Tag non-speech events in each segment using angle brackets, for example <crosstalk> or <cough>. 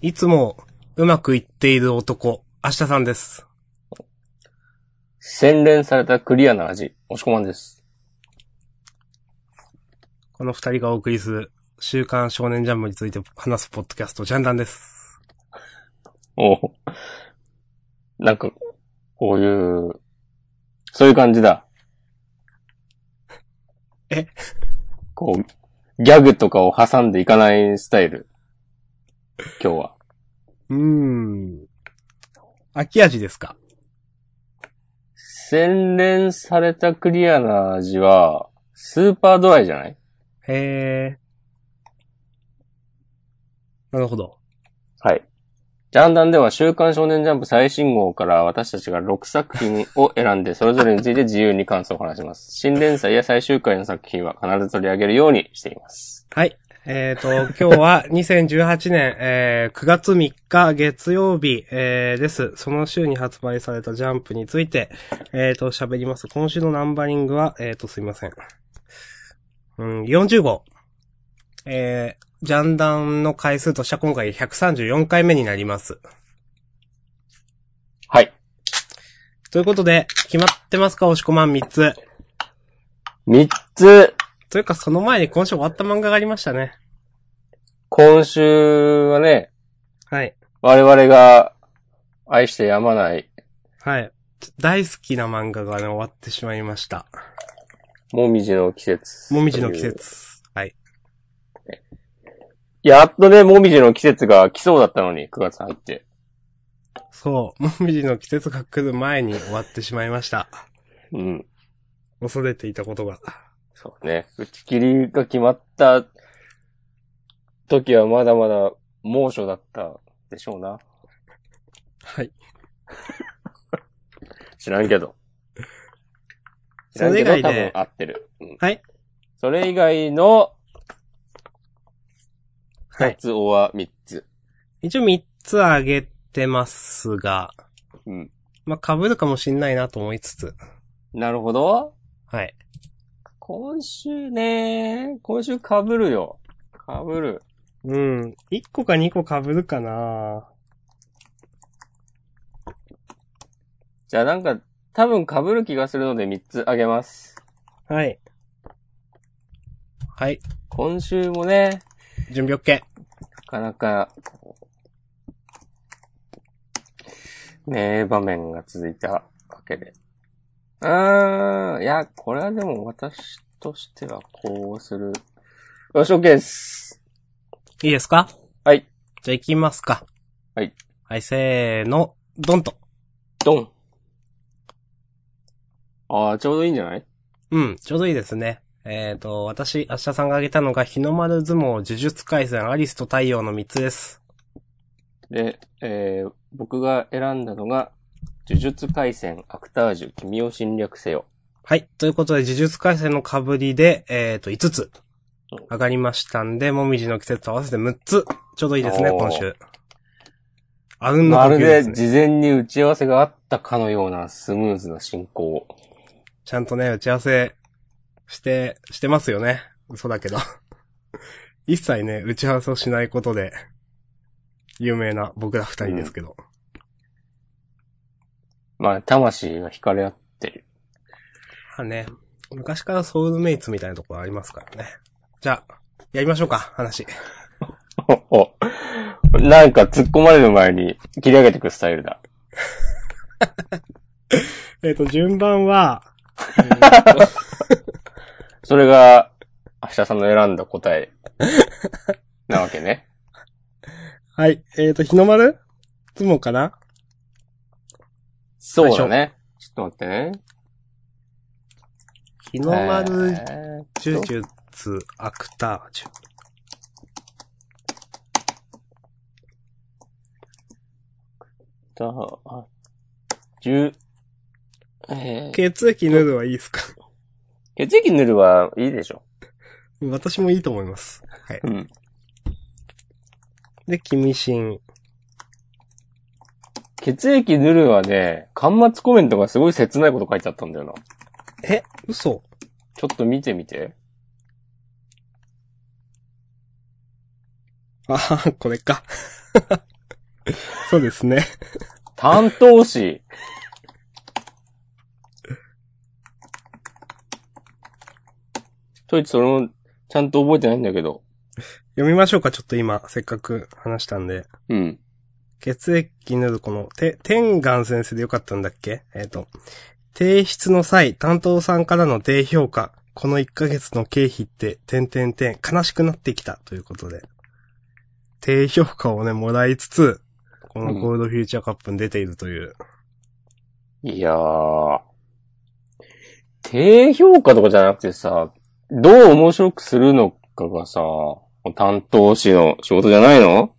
いつもうまくいっている男、明日さんです。洗練されたクリアな味、押し込まんです。この二人がお送りする週刊少年ジャンプについて話すポッドキャスト、ジャンダンです。おうなんか、こういう、そういう感じだ。え？こう、ギャグとかを挟んでいかないスタイル。今日は。うーん。秋味ですか？洗練されたクリアな味は、スーパードライじゃない？へー。なるほど。はい。ジャンダンでは週刊少年ジャンプ最新号から私たちが6作品を選んでそれぞれについて自由に感想を話します。新連載や最終回の作品は必ず取り上げるようにしています。はい。えっ、と、今日は2018年、えー9月3日月曜日、えーです。その週に発売されたジャンプについて、えっ、と、喋ります。今週のナンバリングは、えっ、と、すいません。うん、40号。えー、ジャンダンの回数としては今回134回目になります。はい。ということで、決まってますか？押し込まん3つ。3つ、というか、その前に今週終わった漫画がありましたね。今週はね、はい。我々が愛してやまない、はい。大好きな漫画がね、終わってしまいました。もみじの季節。もみじの季。節。はい。やっとね、もみじの季節が来そうだったのに、9月入って。そう。もみじの季節が来る前に終わってしまいました。うん。恐れていたことが。そうね。打ち切りが決まった時はまだまだ猛暑だったでしょうな。はい。<laughs> 知らんけど。知そらんけど多れ以外で分合ってる。うんはい。それ以外のはい。二つおは三つ。一応3つあげてますが、うん。まあ、被るかもしんないなと思いつつ。なるほど。はい。今週ね、今週被るよ。被る。うん。1個か2個被るかなじゃあなんか、多分被る気がするので三つあげます。はい。はい。今週もね、準備 OK。なかなか、名場面が続いたわけで。うーん、いや、これはでも私としてはこうする。よし、OK です。いいですか？はい。じゃあ行きますか。はい。はい、せーの、ドンと。ドン。ああ、ちょうどいいんじゃない？うん、ちょうどいいですね。えっ、と、私、明日さんが挙げたのが、日の丸相撲、呪術回戦、アリスと太陽の3つです。で、えー、僕が選んだのが、呪術回戦、アクタージュ、君を侵略せよ。はい。ということで、呪術回戦の被りで、えっ、と、5つ上がりましたんで、もみじの季節と合わせて6つ。ちょうどいいですね、今週。あうんの呼まる吸でね。です事前に打ち合わせがあったかのようなスムーズな進行。ちゃんとね、打ち合わせして、してますよね。嘘だけど。<laughs> 一切ね、打ち合わせをしないことで、有名な僕ら二人ですけど。まあ、魂が惹かれ合ってる。まあね、昔からソウルメイツみたいなところありますからね。じゃあ、やりましょうか、話。<laughs> お、おなんか突っ込まれる前に切り上げてくスタイルだ。<laughs> えっと、順番は、えーとそれが、明日さんの選んだ答え、なわけね。<laughs> はい、えっ、と、日の丸？相撲かな？そうだね。ちょっと待ってね。日の丸えー呪術アクタージュ。と、あ、十、えー、血液塗るはいいですか？血液塗るはいいでしょ。私もいいと思います。はい。うん。で、君心。血液塗るはね、端末コメントがすごい切ないこと書いてあったんだよな。え嘘ちょっと見てみて。ああ、これか。<laughs> そうですね。担当詞。といってそれも、ちゃんと覚えてないんだけど。読みましょうか、ちょっと今、せっかく話したんで。うん。血液塗るこの、て、天眼先生でよかったんだっけ？えっ、と、提出の際、担当さんからの低評価、この1ヶ月の経費って、点々点、悲しくなってきた、ということで。低評価をね、もらいつつ、このゴールドフューチャーカップに出ているという。いやー。低評価とかじゃなくてさ、どう面白くするのかがさ、担当詞の仕事じゃないの？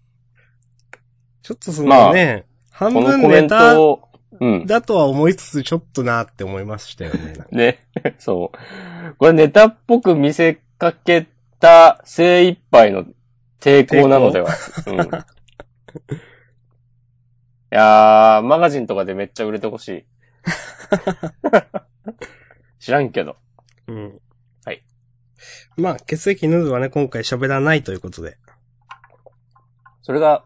ちょっとそのね、半この分ネタトを、うん。だとは思いつつ、ちょっとなって思いましたよね。<laughs> ね。そう。これネタっぽく見せかけた精一杯の抵抗なのでは。うん。いやー、マガジンとかでめっちゃ売れてほしい。<laughs> 知らんけど。うん。はい。まあ、血液ヌードはね、今回喋らないということで。それが、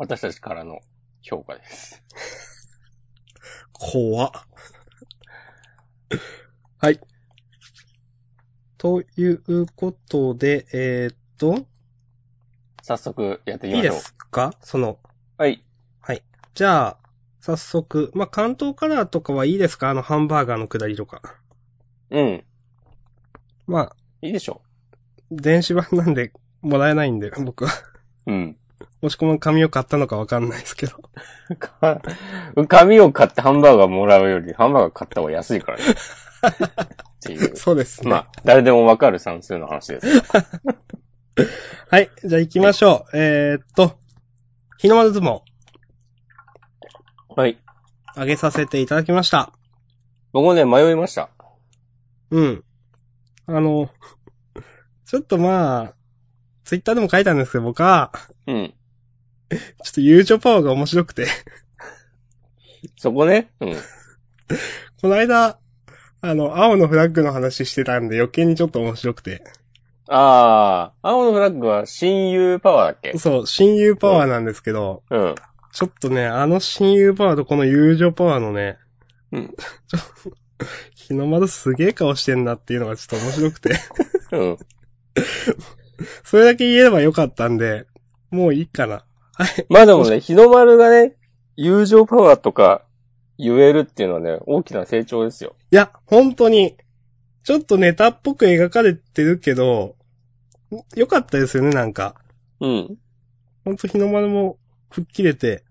私たちからの評価です。怖っ。はい。ということで、えー、っと、早速やっていきいいでましょう。すか？その、はい。じゃあ、早速、まあ、関東カラーとかはいいですか？あの、ハンバーガーのくだりとか。うん。まあ、いいでしょ電子版なんで、もらえないんで、僕は。う。うん。もしくも紙を買ったのかわかんないですけど。か <laughs> 紙を買ってハンバーガーもらうより、ハンバーガー買った方が安いからね。<laughs> っていう。そうですね。まあ、誰でもわかる算数の話です。<laughs> はい。じゃあ行きましょう。えー、っと、日の丸相撲、はい。上げさせていただきました。僕もね、迷いました。うん。あの、ちょっとまあ、ツイッターでも書いたんですけど、僕は、うん。ちょっと友情パワーが面白くて、そこね。うん。<laughs> この間、あの、青のフラッグの話してたんで余計にちょっと面白くて。ああ、青のフラッグは親友パワーだっけ？そう、親友パワーなんですけど、うん。ちょっとね、あの親友パワーとこの友情パワーのね、うんちょ <laughs> 日の丸すげえ顔してんなっていうのがちょっと面白くて。うん。<laughs> それだけ言えればよかったんで、もういいかな。<laughs> まあでもね、日の丸がね、友情パワーとか言えるっていうのはね、大きな成長ですよ。いや、本当に、ちょっとネタっぽく描かれてるけど、よかったですよね、なんか。うん。ほんと日の丸も吹っ切れて、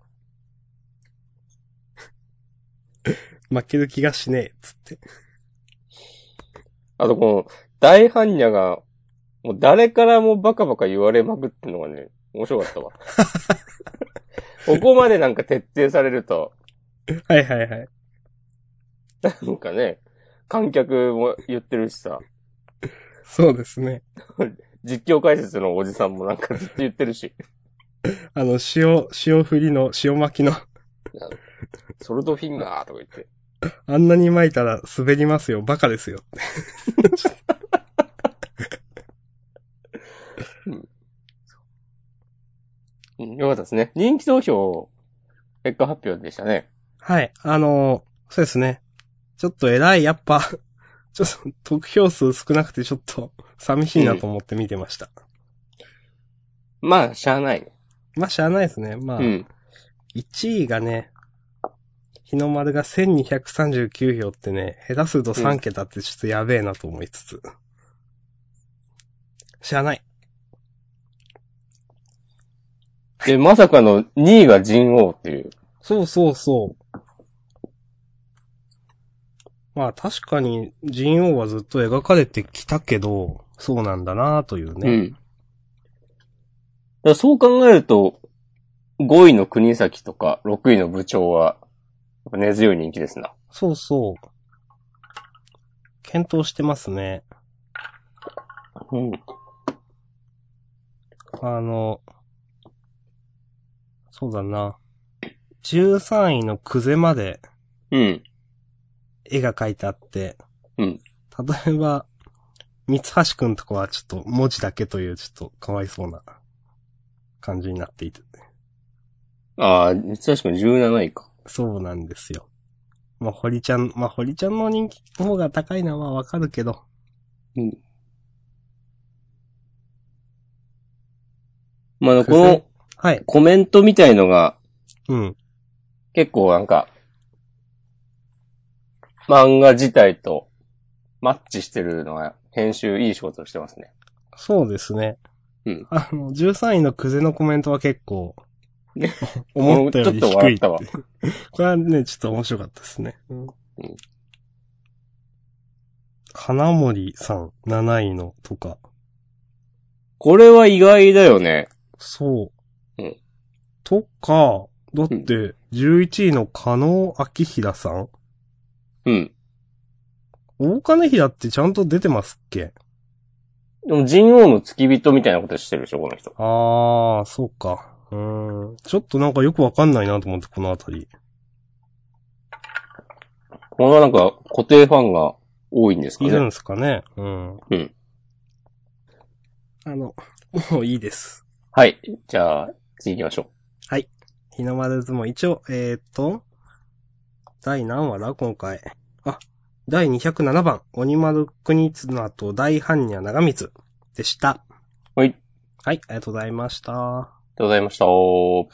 <laughs> 負ける気がしねえ、つって。あとこの、大般若が、もう誰からもバカバカ言われまくってんのがね、面白かったわ。<laughs> ここまでなんか徹底されると、はいはいはい。なんかね、観客も言ってるしさ、そうですね。実況解説のおじさんもなんかずっと言ってるし、あの、塩、塩振りの、塩巻きの、ソルトフィンガーとか言って。あんなに巻いたら滑りますよ、バカですよ。<laughs> うん、よかったですね。人気投票、結果発表でしたね。はい、あのーそうですね。ちょっと偉い、やっぱ、<laughs> ちょっと得票数少なくてちょっと <laughs> 寂しいなと思って見てました。まあ、しゃあないね。まあ、しゃあないですね。まあ、うん。1位がね、日の丸が1239票ってね、下手すると3桁ってちょっとやべえなと思いつつ。しゃあない。で、まさかの2位が人王っていう。そうそうそう。まあ確かに人王はずっと描かれてきたけど、そうなんだなというね。うん。だそう考えると、5位の国崎とか6位の部長は、根強い人気ですな。そうそう。検討してますね。うん。あの、そうだな。13位のクゼまでうん。絵が描いてあって、うん。例えば、三橋くんとかはちょっと文字だけというちょっとかわいそうな感じになっていて。ああ、確かに17位か。そうなんですよ。まあ、堀ちゃん、まあ、堀ちゃんの人気の方が高いのはわかるけど。うん。まあ、このはい。コメントみたいのがうん。結構なんか、漫画自体とマッチしてるのは編集いい仕事をしてますね。そうですね。うん。あの、13位のクゼのコメントは結構ね、<laughs> 思ったよりちょっと低いって笑ったわ。<laughs> これはね、ちょっと面白かったですね。うん。金森さん、7位のとか。これは意外だよね。そう。うんとか、だって、11位の加納明平さん？うん。大金平ってちゃんと出てますっけ？でも、人王の付き人みたいなことしてるでしょ、この人。あー、そうか。うーん。ちょっとなんかよくわかんないなと思って、このあたり。これはなんか固定ファンが多いんですかね。いるんですかね？うん。うん。あの、もういいです。はい。じゃあ、次行きましょ日の丸相撲、一応、えー、っと、第何話だ今回。あ、第207番、鬼丸国綱と大般若長光でした。う。はい。ありはい、ありがとうございました。がとうございました。は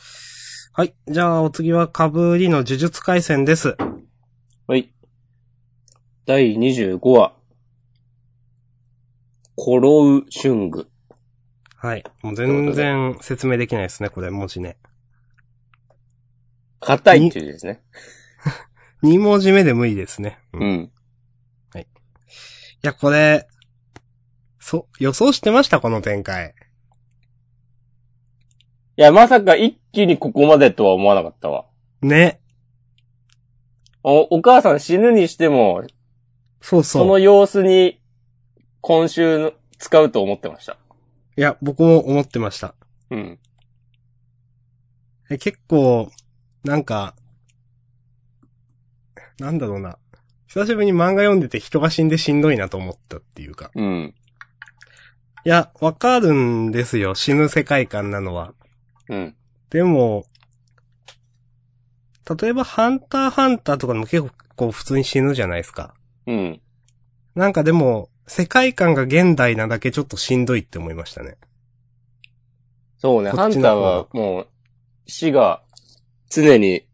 はい、じゃあお次はかぶりの呪術回戦です。い。第25話。コロウシュング。はい、もう全然説明できないですね、これ、文字ね。硬いっていう字ですね。2文字目で無理ですね。うんいうん。や、これ、そ、予想してました？この展開。いや、まさか一気にここまでとは思わなかったわ。ね。お、お母さん死ぬにしても、そうそう。その様子に今週の使うと思ってました。いや、僕も思ってました。うん。え結構、なんか、なんだろうな。久しぶりに漫画読んでて人が死んでしんどいなと思ったっていうか。うん。いや、わかるんですよ。死ぬ世界観なのは。うん。でも、例えばハンターハンターとかでも結構普通に死ぬじゃないですか。うん。なんかでも、世界観が現代なだけちょっとしんどいって思いましたね。そうね、こハンターはもう死が常に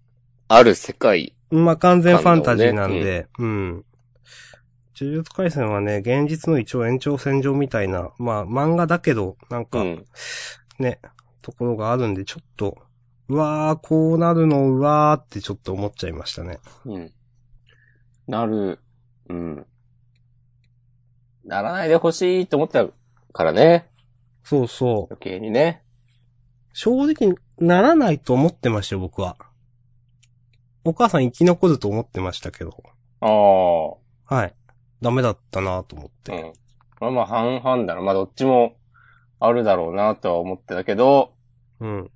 ある世界。まあ、完全ファンタジーなんで、うん。呪術回戦はね、現実の一応延長線上みたいな、まあ、漫画だけど、なんか、うん。ね、ところがあるんで、ちょっと、うわー、こうなるの、うわーってちょっと思っちゃいましたね。うん。なる。うん。ならないでほしいと思ったからね。そうそう。余計にね。正直、ならないと思ってましたよ、僕は。お母さん生き残ると思ってましたけど。ああ。はい。ダメだったなと思って。うん。まあまあ半々だな。まあどっちもあるだろうなとは思ってたけど、うん。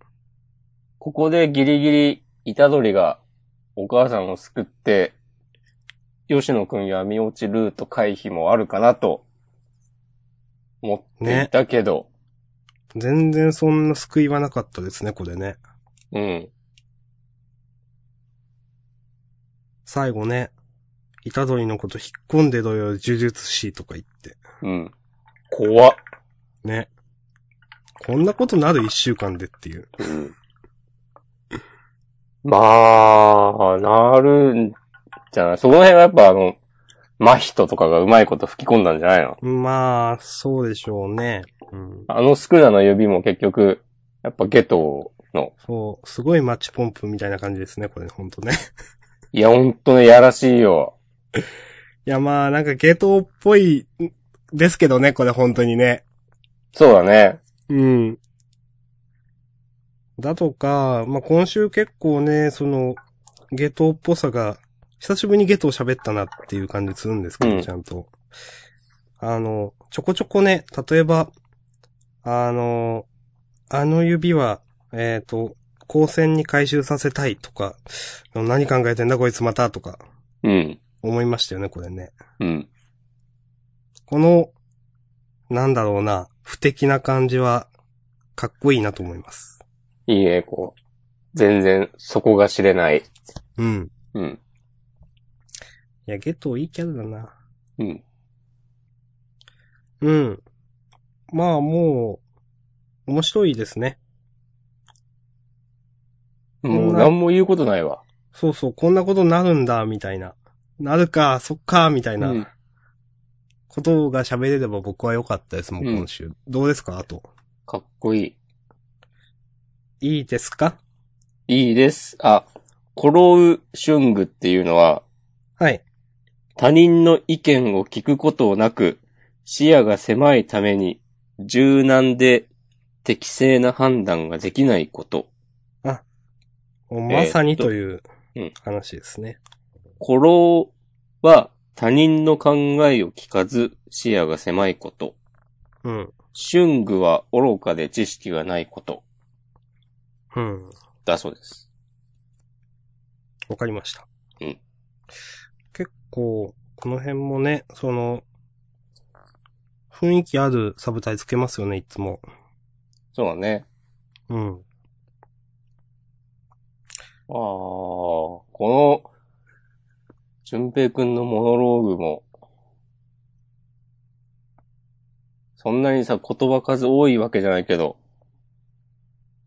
ここでギリギリ、虎杖がお母さんを救って、吉野くん闇落ちルート回避もあるかなと思っていたけど、全然そんな救いはなかったですね、これね。うん。最後ね、虎杖のこと引っ込んでろよ、呪術師とか言って。うん。怖っ。ね。こんなことなる一週間でっていう。うん。まあ、なるんじゃない？その辺はやっぱあの、真人とかがうまいこと吹き込んだんじゃないの？まあ、そうでしょうね。うん。あのスクラの指も結局、やっぱゲトの、そう、すごいマッチポンプみたいな感じですね、これ、ほんとね。<laughs> いやほんとね、やらしいよ。<laughs> いや、まあ、なんかゲトっぽい、ですけどね、これ本当にね。そうだね。うん。だとか、まあ、今週結構ね、その、ゲトっぽさが、久しぶりにゲトを喋ったなっていう感じするんですけど、うんちゃんと。あの、ちょこちょこね、例えば、あの、あの指は、えっ、と、光線に回収させたいとか、何考えてんだこいつまたとか、うん。思いましたよね、これね。うん。この、なんだろうな、不敵な感じは、かっこいいなと思います。いいね、こう。全然、そこが知れない。うん。うん。いや、ゲトいいキャラだな。うん。うん。まあ、もう、面白いですね。もう、何も言うことないわ。そうそう、こんなことになるんだ、みたいな。なるか、そっか、みたいなうんことが喋れれば僕は良かったですもん、うん今週。どうですかあと？かっこいい。いいですか？いいです。あ、コロウシュングっていうのは、はい。他人の意見を聞くことなく、視野が狭いために、柔軟で適正な判断ができないこと。まさにといううん話ですね。コロウは他人の考えを聞かず視野が狭いこと。うん。シュングは愚かで知識がないこと。うん。だそうです。わかりました。うん。結構、この辺もね、その、雰囲気あるサブタイつけますよね、いつも。そうだね。うん。ああ、この、淳平くんのモノローグも、そんなにさ、言葉数多いわけじゃないけど、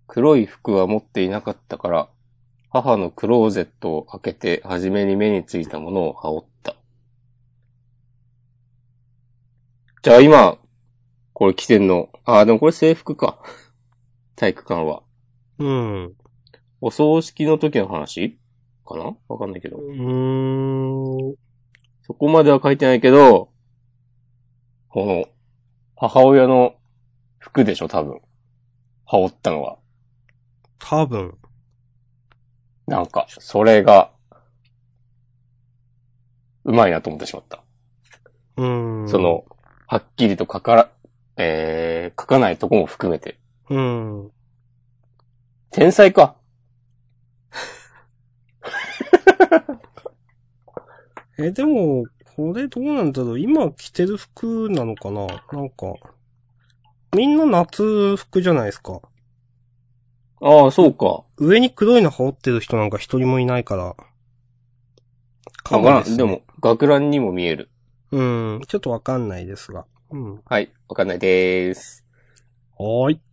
黒い服は持っていなかったから、母のクローゼットを開けて、初めに目についたものを羽織った。じゃあ今、これ着てんの、ああ、でもこれ制服か。体育館は。うん。お葬式の時の話？かな？わかんないけど。うーん。そこまでは書いてないけど、この、母親の服でしょ、多分。羽織ったのは。多分。なんか、それが、うまいなと思ってしまった。うん。そ、の、はっきりと書から、えー、書かないとこも含めて。うん。天才か。え、でも、これどうなんだろう今着てる服なのかななんか、みんな夏服じゃないですか。ああ、そうか。上に黒いの羽織ってる人なんか一人もいないから。かわ。ですねでも、学ランにも見える。うん、ちょっとわかんないですが。うん。はい、わかんないでーす。はーい。<laughs>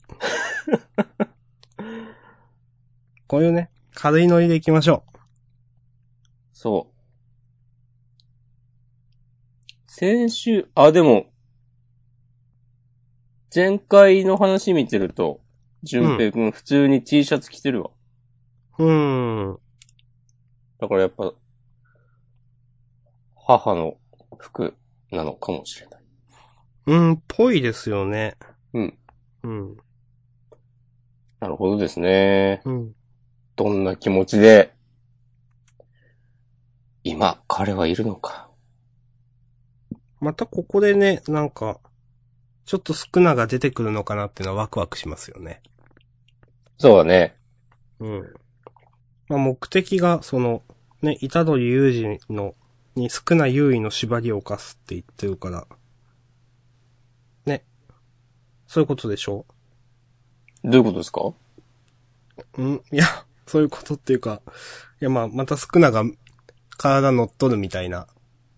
こういうね、軽いノリで行きましょそう。先週、あ、でも、前回の話見てると、淳平くん普通に T シャツ着てるわ。う。うーん。だからやっぱ、母の服なのかもしれない。うん、ぽいですよね。うん。うん。なるほどですね。うん。どんな気持ちで、今、彼はいるのか。またここでね、なんか、ちょっと少なが出てくるのかなっていうのはワクワクしますよね。そうだね。うん。まあ目的が、その、ね、板取裕二の、に少ない優位の縛りを犯すって言ってるから。ね。そういうことでしょ？どういうことですか？うん？いや、そういうことっていうか、いやまあ、また少なが体乗っ取るみたいな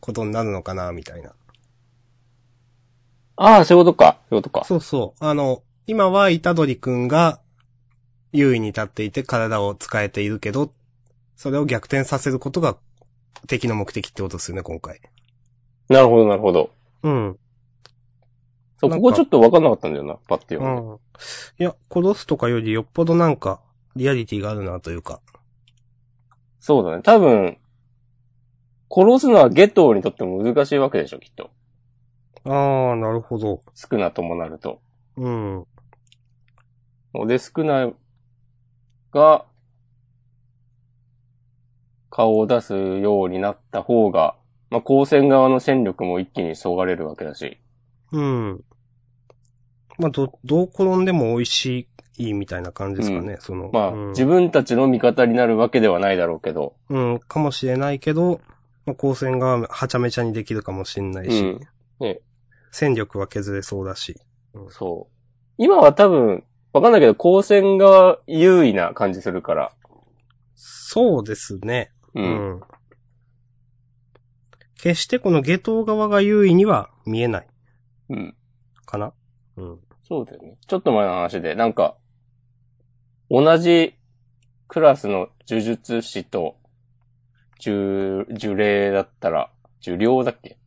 ことになるのかな、みたいな。ああ、そういうことか。そういうことか。そうそう。あの、今は板取くんが優位に立っていて体を使えているけど、それを逆転させることが敵の目的ってことですよね、今回。なるほど、なるほど。うん。そう、ここちょっと分かんなかったんだよな、パッてう読んで。ん。いや、殺すとかよりよっぽどなんか、リアリティがあるなというか。そうだね。多分、殺すのはゲトウにとっても難しいわけでしょ、きっと。ああ、なるほど。少なともなると。うん。で、少なが、顔を出すようになった方が、まあ、光線側の戦力も一気にそがれるわけだし。うん。まあ、ど、どう転んでも美味しいみたいな感じですかね、その。まあ、うん、自分たちの味方になるわけではないだろうけど。うん、かもしれないけど、まあ、光線がはちゃめちゃにできるかもしれないし、うんね戦力は削れそうだし。そう。今は多分、わかんないけど、光線が優位な感じするから、そうですね。う。うんん。決してこの下等側が優位には見えない。うん。かなうん。そうだよね。ちょっと前の話で、なんか、同じクラスの呪術師と、呪、呪霊だったら、呪霊だっけ？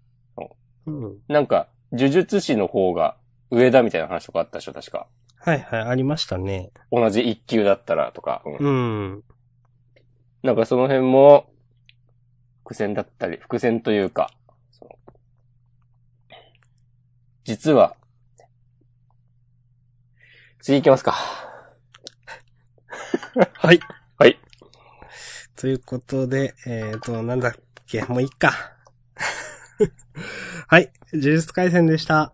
うん。なんか、呪術師の方が上だみたいな話とかあったでしょ、確か。はいはい、ありましたね。同じ一級だったらとか。うんうん。なんかその辺も、伏線だったり、伏線というか、実は、次行きますか。<laughs> はい。はい。ということで、えっ、と、なんだっけ、もういいか。<laughs> はい。呪術回戦でした。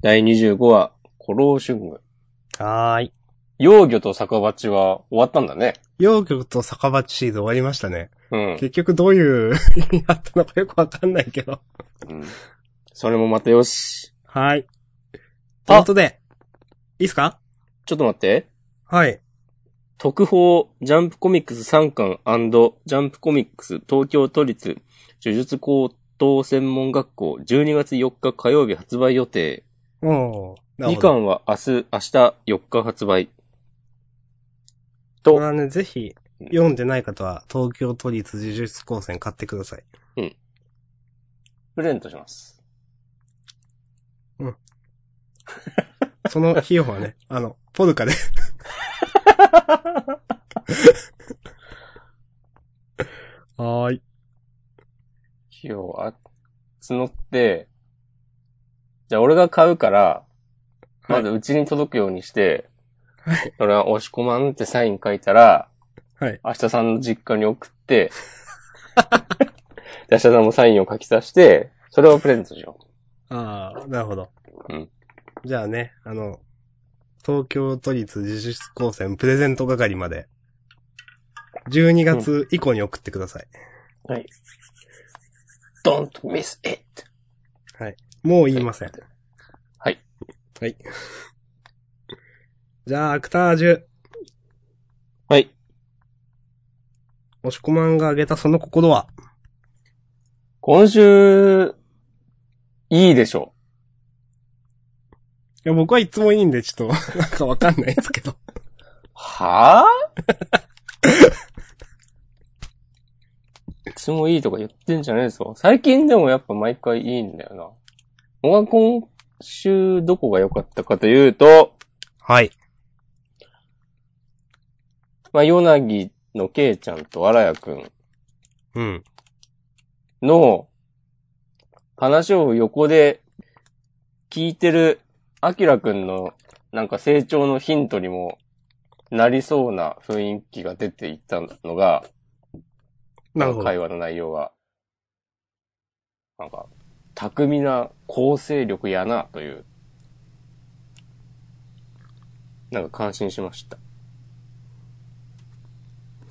第25話、古老春具。はーい。幼魚と酒鉢は終わったんだね。幼魚と酒場シーズン終わりましたね。うん。結局どういう <laughs> 意味だったのかよくわかんないけど。うん、それもまたよし。はい。ということで、いいっすか？ちょっと待って。はい。特報、ジャンプコミックス3巻ジャンプコミックス東京都立呪術高等専門学校12月4日火曜日発売予定。おー。なる2ほど巻は明日、明日4日発売。ことれはね、ぜひ、読んでない方は、東京都立呪術高専買ってください。プレゼントします。その費用はね、<laughs> あの、ポルカで。<laughs> はーい。費用あ、募って、じゃあ俺が買うから、まずうちに届くようにして、はい。それは押し込まんってサイン書いたら、はい。明日さんの実家に送って、<laughs> で明日さんもサインを書き足して、それをプレゼントしよああ、なるほど。うん。じゃあね、あの、東京都立呪術高専プレゼント係まで、12月以降に送ってください。う。はい。don't miss it. もう言いません。はい。はい。じゃあ、アクタージュ。はい。押し込まんが挙げたその心は？今週、いいでしょいや、僕はいつもいいんで、ちょっと、<laughs> なんかわかんないですけど。う。は <laughs> ぁいつもいいとか言ってんじゃないですか。最近でもやっぱ毎回いいんだよな。僕は今週どこが良かったかというと、はい。まあ、ヨナギのケイちゃんと荒谷くんうん。の話を横で聞いてるアキラくんのなんか成長のヒントにもなりそうな雰囲気が出ていったのが、なるほど。会話の内容が、なんか、巧みな構成力やなという、なんか感心しました。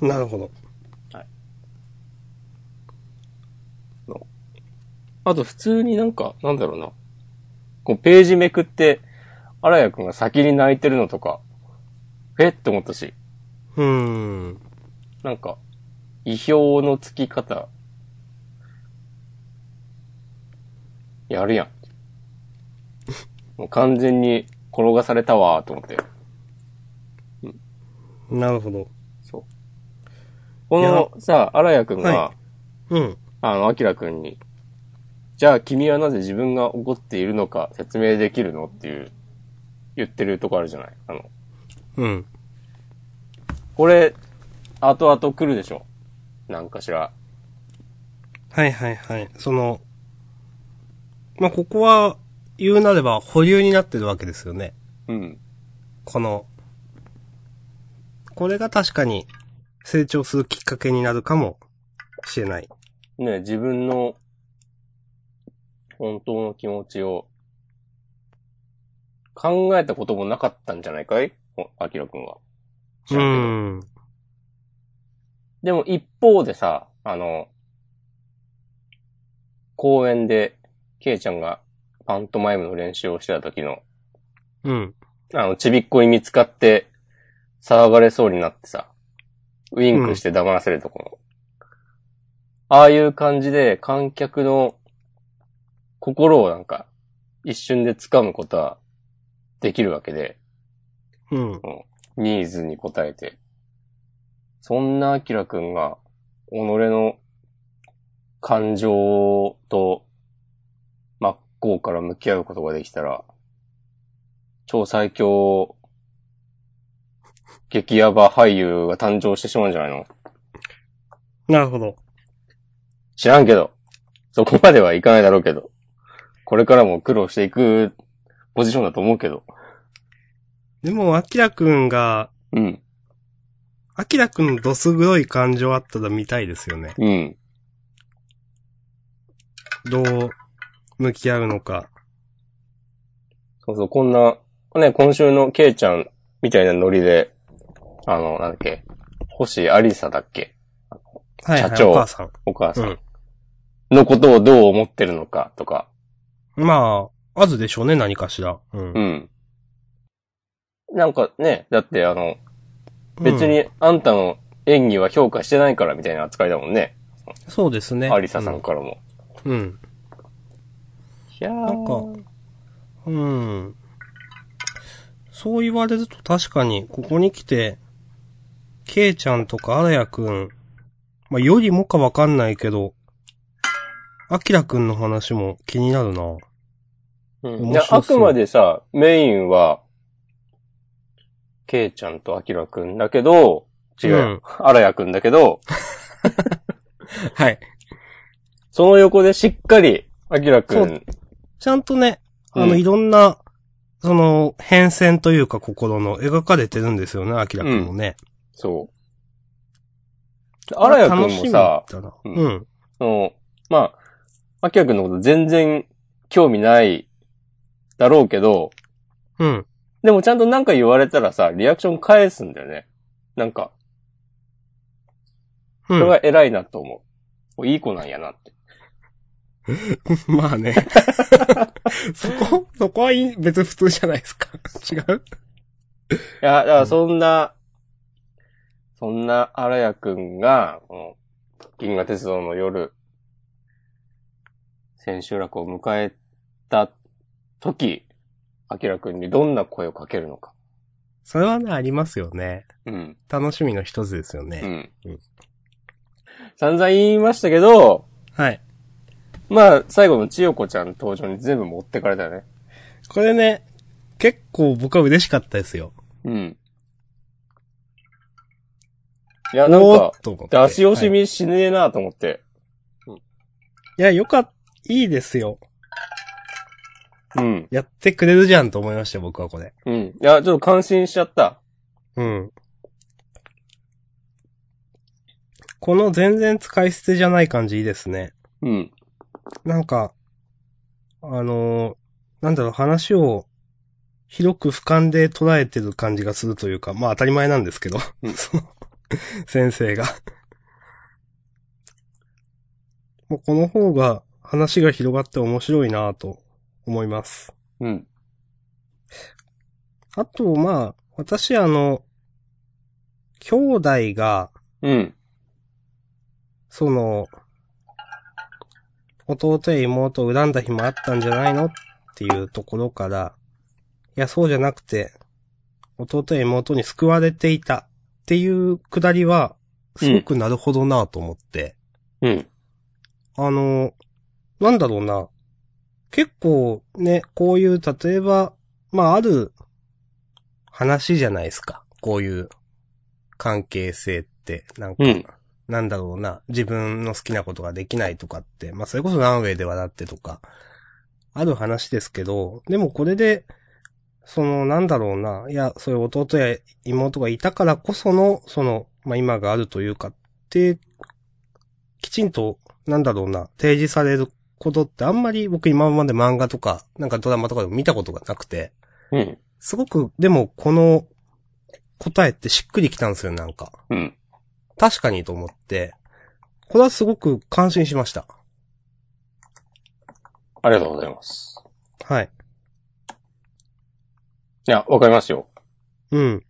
なるほど。あと普通になんか、なんだろうな。こうページめくって、荒谷くんが先に泣いてるのとか、えって思ったし、うーん。なんか、意表のつき方、やるやん。<laughs> もう完全に転がされたわーと思って。なるほど。このさ、荒谷くんが、はうん。あの、アキラくんに、じゃあ君はなぜ自分が怒っているのか説明できるのっていう、言ってるとこあるじゃない？あの、うん。これ、後々来るでしょ？なんかしら。はいはいはい。その、まあ、ここは、言うなれば保留になってるわけですよね。うん。この、これが確かに成長するきっかけになるかもしれない。ね、自分の、本当の気持ちを、考えたこともなかったんじゃないかい？おアキラくんは。知うん。でも一方でさ、あの、公園で、ケイちゃんがパントマイムの練習をしてた時の、うん。あの、ちびっこに見つかって、騒がれそうになってさ、ウインクして黙らせるところ。ああいう感じで観客の心をなんか一瞬で掴むことはできるわけで、うん。ニーズに応えて。そんなアキラくんが、己の感情と真っ向から向き合うことができたら、超最強激ヤバ俳優が誕生してしまうんじゃないの？なるほど。知らんけど。そこまではいかないだろうけど。これからも苦労していくポジションだと思うけど。でも、アキラくんが、うん。アキラくんのどす黒い感情あったら見たいですよね。うん。どう向き合うのか。そうそう、こんな、ね、今週のケイちゃんみたいなノリで、あの、なんだっけ、星ありさだっけ？はい、はい、社長お母さん。お母さうんん。のことをどう思ってるのかとか。まあ、あるでしょうね、何かしら。うんう。ん。なんかね、だってあの、別にあんたの演技は評価してないからみたいな扱いだもんね。うん。そうですね。ありささんからも。うん。うん。いやーなんかうん。そう言われると確かに、ここに来て、ケイちゃんとか荒谷くん、まあ、よりもかわかんないけど、アキラくんの話も気になるな。うん、面いやあくまでさ、メインは、ケイちゃんとアキラくんだけど、違う、うん。アラヤくんだけど、はい。その横でしっかり、アキラくそん、ちゃんとね、あの、うん。いろんな、その、変遷というか心の描かれてるんですよね、アキラくんもね。そう。アラヤくんもさ、うんうん。その、まあ、アキラくんのこと全然興味ないだろうけど、うん。でもちゃんとなんか言われたらさ、リアクション返すんだよね。なんか、うん。それは偉いなと思う。いい子なんやなって。<laughs> まあね。<laughs> そこ、そこはいい別に普通じゃないですか。違う？いや、だからそんな、そんな荒谷くんが、この銀河鉄道の夜、千秋楽を迎えた時、明くんにどんな声をかけるのか。それはね、ありますよね。うん。楽しみの一つですよね。うん。うん散々言いましたけど、はい。まあ、最後の千代子ちゃん登場に全部持ってかれたよね。これね、結構僕は嬉しかったですよ。うん。いや、なんか。出し惜しはいみしねえなと思って。いや、よかっ、いいですよ。うん。やってくれるじゃんと思いましたよ、僕はこれ。うん。いや、ちょっと感心しちゃった。うん。この全然使い捨てじゃない感じいいですね。うん。なんか、あのーなんだろう、話を広く俯瞰で捉えてる感じがするというか、まあ当たり前なんですけど、うん <laughs> <laughs> 先生が。もうこの方が話が広がって面白いなと思います。うん。あと、まあ、私あの、兄弟が、うん。その、弟や妹を恨んだ日もあったんじゃないのっていうところから、いや、そうじゃなくて、弟や妹に救われていたっていうくだりは、すごくなるほどなと思って、うん。あの、なんだろうな、結構ね、こういう、例えば、まあ、ある話じゃないですか。こういう関係性って、なんか、うん。なんだろうな、自分の好きなことができないとかって、まあそれこそランウェイで笑ってとか、ある話ですけど、でもこれで、その、なんだろうな、いや、そういう弟や妹がいたからこその、その、まあ今があるというかって、きちんと、なんだろうな、提示されることってあんまり僕今まで漫画とか、なんかドラマとかでも見たことがなくて、うん。すごく、でもこの答えってしっくりきたんですよ、なんか。うん。確かにと思って、これはすごく感心しました。ありがとうございます。はい。いや、わかりますよ。うん。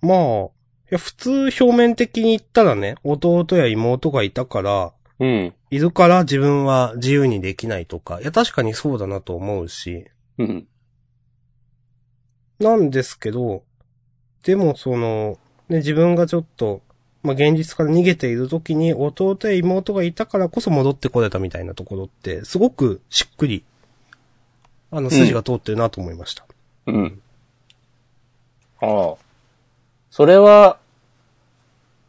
まあ、や、普通表面的に言ったらね、弟や妹がいたから、うん。いるから自分は自由にできないとか、いや、確かにそうだなと思うし、うん。なんですけど、でもその、ね、自分がちょっと、まあ、現実から逃げている時に弟や妹がいたからこそ戻ってこれたみたいなところって、すごくしっくり、あの、筋が通ってるなと思いました。うん。ああ。それは、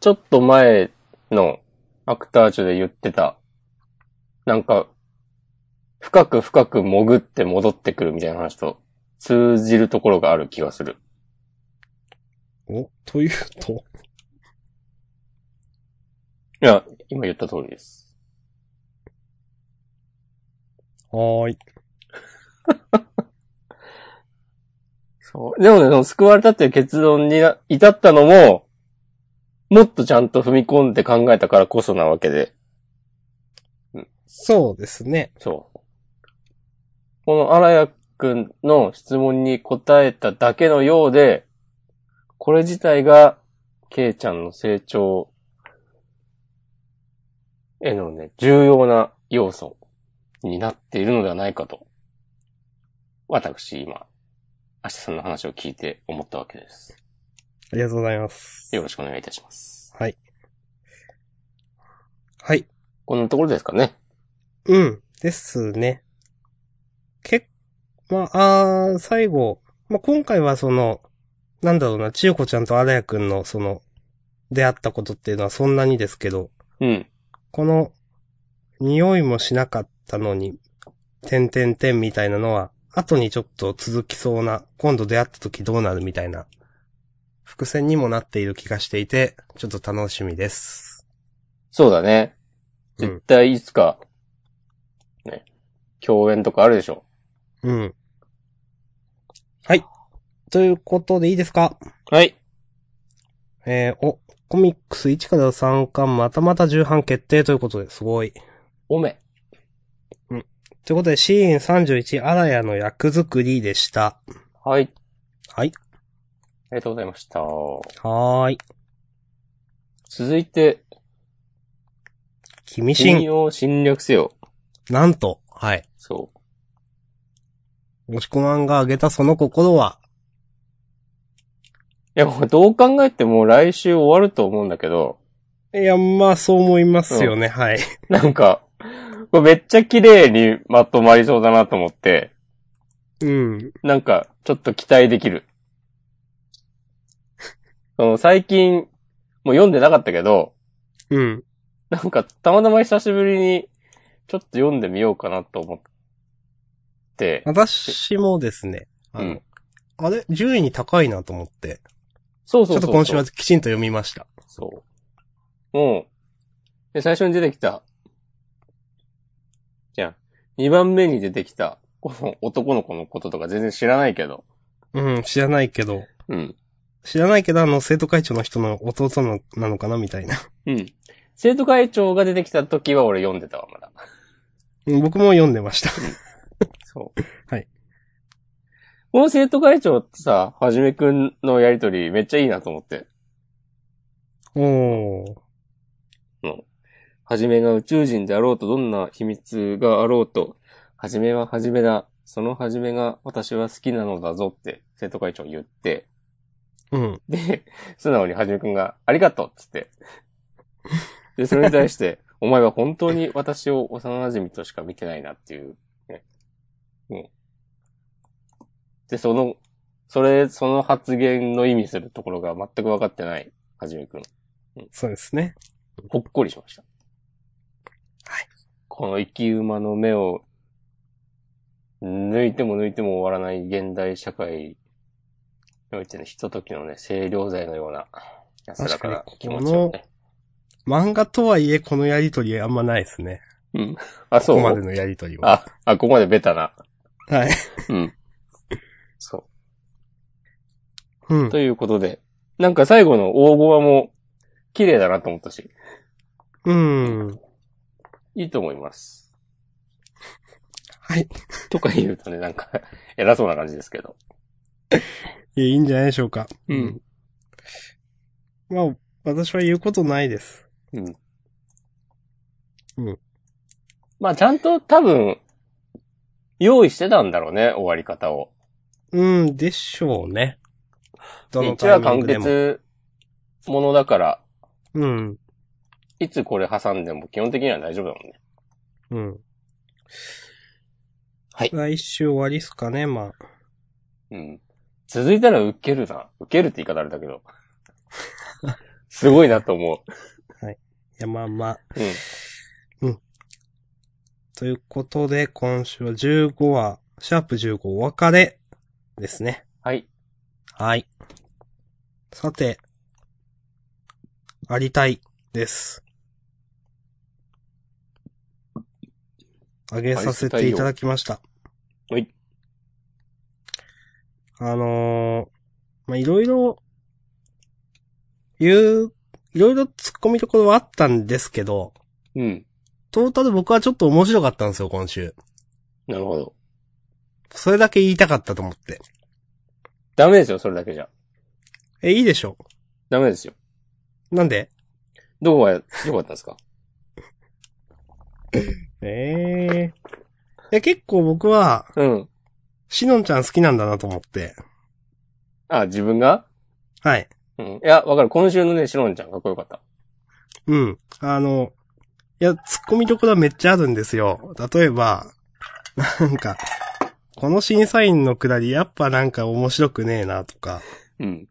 ちょっと前のアクタージュで言ってた、なんか、深く深く潜って戻ってくるみたいな話と通じるところがある気がする。お、というと、いや、今言った通りです。はーい。そう。でもね、その救われたっていう結論にな至ったのも、もっとちゃんと踏み込んで考えたからこそなわけで。そうですね。そう。この荒谷くんの質問に答えただけのようで、これ自体が、ケイちゃんの成長へのね、重要な要素になっているのではないかと、私今、明日さんの話を聞いて思ったわけです。ありがとうございます。よろしくお願いいたします。はい。はい。こんなところですかね。うん。ですね。けまあ、あー最後、まあ、今回はその、なんだろうな、千代子ちゃんと荒谷くんのその、出会ったことっていうのはそんなにですけど、うん。この、匂いもしなかったのに、てんてんてんみたいなのは、後にちょっと続きそうな、今度出会った時どうなるみたいな、伏線にもなっている気がしていて、ちょっと楽しみです。そうだね。うん絶対いつか、ね、共演とかあるでしょ。うん。はい。ということでいいですか？はい。えー、お、コミックス1から3巻またまた重版決定ということですごい。おめ。ということで、シーン31、アラヤの役作りでした。はい。はい。ありがとうございました。はーい。続いて、君信信、用侵略せよ。なんと、はい。そう。もしこまんが挙げたその心は、いや、もうどう考えても来週終わると思うんだけど、いや、まあ、そう思いますよね、はい。なんか、これめっちゃ綺麗にまとまりそうだなと思って、うん。なんか、ちょっと期待できる。その最近、もう読んでなかったけど、うん。なんか、たまたま久しぶりに、ちょっと読んでみようかなと思って、私もですね、あの、うんあれ？順位に高いなと思って、そうそうそうそう。ちょっと今週はきちんと読みました。そう。もう、で、最初に出てきた、2番目に出てきた、この男の子のこととか全然知らないけど、うん、知らないけど、うん。知らないけど、あの、生徒会長の人の弟のなのかなみたいな。うん。生徒会長が出てきた時は俺読んでたわ、まだ。うん僕も読んでました。そう。<laughs> はい。この生徒会長ってさ、はじめくんのやりとりめっちゃいいなと思って。おー。はじめが宇宙人であろうと、どんな秘密があろうと、はじめははじめだ。そのはじめが私は好きなのだぞって生徒会長言って、うん。で、素直にはじめくんが、ありがとうっつって。で、それに対して、<laughs> お前は本当に私を幼馴染としか見てないなっていう、ね。うん。で、その、それ、その発言の意味するところが全く分かってない、はじめくん。そうですね。ほっこりしました。はい。この生き馬の目を、抜いても抜いても終わらない現代社会においてね、ひとときのね、清涼剤のような安らかな気持ちをね。漫画とはいえ、このやりとりあんまないですね。うん。あ、そう？ここまでのやりとりは。あ、あ、ここまでベタな。はい。うん。そう。うん。ということで、なんか最後の大語話も綺麗だなと思ったし、うん。いいと思います。はい。とか言うとね、なんか <laughs> 偉そうな感じですけど。いや、いいんじゃないでしょうか。うん。まあ、私は言うことないです。うん。うん。まあ、ちゃんと多分、用意してたんだろうね、終わり方を。うん、でしょうね。どのタイミングでも。結ものだから、うん。いつこれ挟んでも基本的には大丈夫だもんね。うん。はい来週終わりっすかね、まあ。うん。続いたら受けるな。受けるって言い方あれだけど。<laughs> すごいなと思いや、まあまあ。う。うん。ということで、今週は15話、シャープ15お別れですね。はい。はい。さて、ありたいです。あげさせていただきました。はい。あのー、まあ、いろいろ、言う、いろいろ突っ込みどころはあったんですけど、うん。トータル僕はちょっと面白かったんですよ、今週。なるほど。それだけ言いたかったと思って。ダメですよ、それだけじゃ。え、いいでしょダメですよ。なんで？どこが良かったんですか？<laughs> ええいや、結構僕は、うん。しのんちゃん好きなんだなと思って。あ、自分が？はい。うん。いや、わかる。今週のね、シロンちゃんかっこよかった。うん。あの、いや、突っ込みどころはめっちゃあるんですよ。例えば、なんか、この審査員のくだりやっぱなんか面白くねえなとか、うん。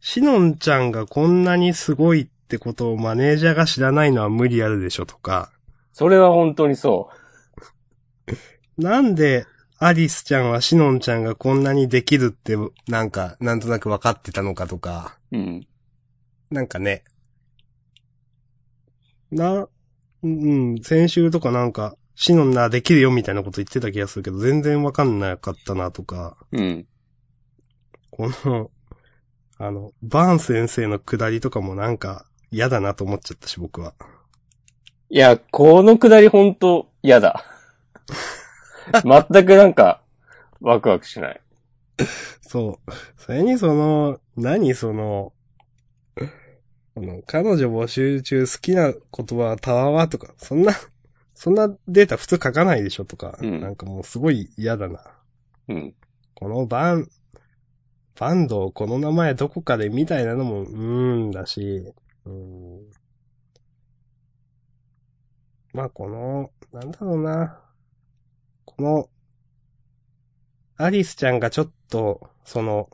しのんちゃんがこんなにすごいってことをマネージャーが知らないのは無理あるでしょとか、それは本当にそなんでアリスちゃんはしのんちゃんがこんなにできるってなんかなんとなく分かってたのかとか、う。うん。なんかね。な、うん、先週とかなんか、シノンなできるよみたいなこと言ってた気がするけど、全然わかんなかったなとか、うん。この、あの、バーン先生の下りとかもなんか嫌だなと思っちゃったし、僕は。いや、このくだり本当嫌だ。<laughs> 全くなんか、ワクワクしない。そう。それにその、何その、あの、彼女募集中好きな言葉はタワワとか、そんな、そんなデータ普通書かないでしょとか、うんなんかもうすごい嫌だな。うん。このバン、バンド、この名前どこかでみたいなのも、うーんだし、うーん。まあこの、なんだろうな。この、アリスちゃんがちょっと、その、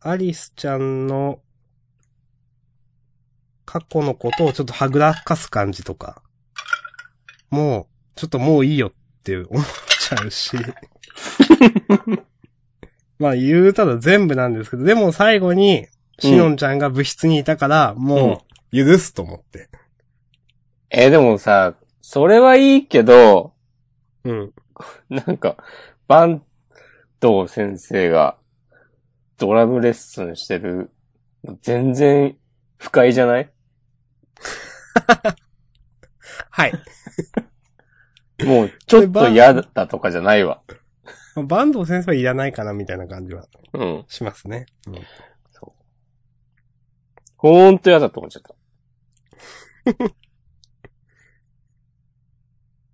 アリスちゃんの過去のことをちょっとはぐらかす感じとか、もう、ちょっともういいよって思っちゃうし。<laughs> まあ言うたら全部なんですけど、でも最後に、しのんちゃんが部室にいたから、もう、許すと思って。えーでもさ、それはいいけど、うん。なんか、バンド先生がドラムレッスンしてる、全然不快じゃない？<laughs> はい。<laughs> もう、ちょっと嫌だとかじゃないわ。バンド先生はいらないかなみたいな感じはうん。しますね。うん。ほんと嫌だと思っちゃった。<laughs>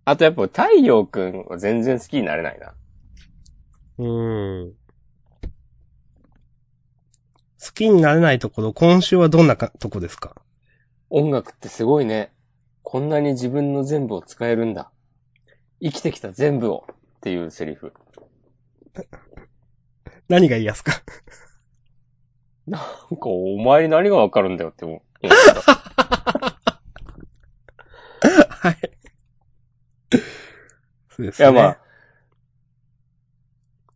あとやっぱ太陽くんは全然好きになれないな。うーん。好きになれないところ、今週はどんなかとこですか？音楽ってすごいね。こんなに自分の全部を使えるんだ。生きてきた全部をっていうセリフ。何が言いやすか？なんかお前に何がわかるんだよって思う。<laughs> はい。そうですね。いやまあ、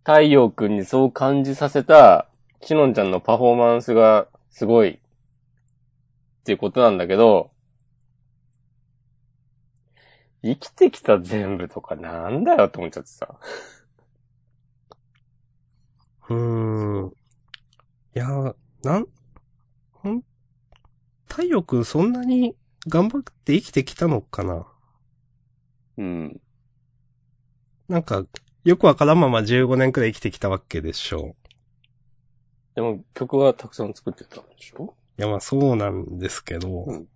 太陽くんにそう感じさせた、しのんちゃんのパフォーマンスがすごいっていうことなんだけど、生きてきた全部とかなんだよって思っちゃってさ。うーん。いや、なん、ほん、太陽くんそんなに頑張って生きてきたのかな？うん。なんか、よくわからんまま15年くらい生きてきたわけでしょでも曲はたくさん作ってたんでしょ？や、まあそうなんですけど、うん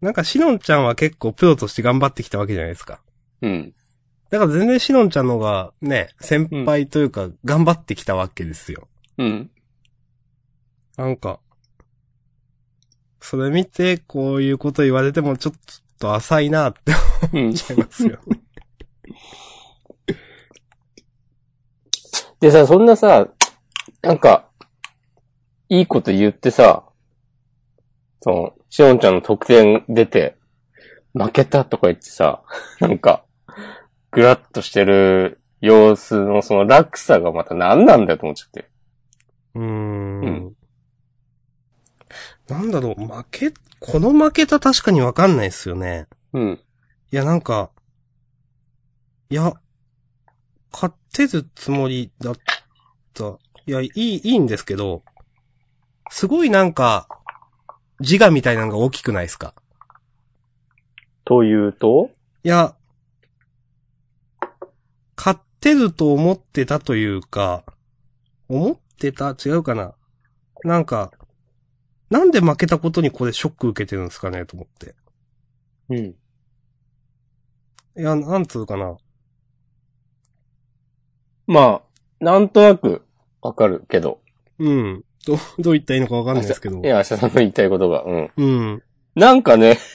なんかしのんちゃんは結構プロとして頑張ってきたわけじゃないですか。うん。だから全然しのんちゃんの方がね、先輩というか頑張ってきたわけですよ。うん。なんか、それ見てこういうこと言われてもちょっと浅いなってうん思っ。ちゃいますよね。<laughs> でさ、そんなさ、なんか、いいこと言ってさ、その、しおんちゃんの得点出て、負けたとか言ってさ、なんか、ぐらっとしてる様子のその落差がまた何なんだよと思っちゃって。うーんうんなんだろう、負け、この負けた確かにわかんないですよね。うん。いや、なんか、いや、勝ってるつもりだった。いや、いい、いいんですけど、すごいなんか、自我みたいなのが大きくないですか？というと？いや、勝ってると思ってたというか、思ってた？違うかな？なんか、なんで負けたことにこれショック受けてるんですかねと思って。うん。いや、なんつうかな？まあ、なんとなくわかるけど。うん。ど、<laughs> どう言ったらいいのかわかんないですけど <laughs> い。や、明日さんの言いたいことが。うん。うん。なんかね、<laughs>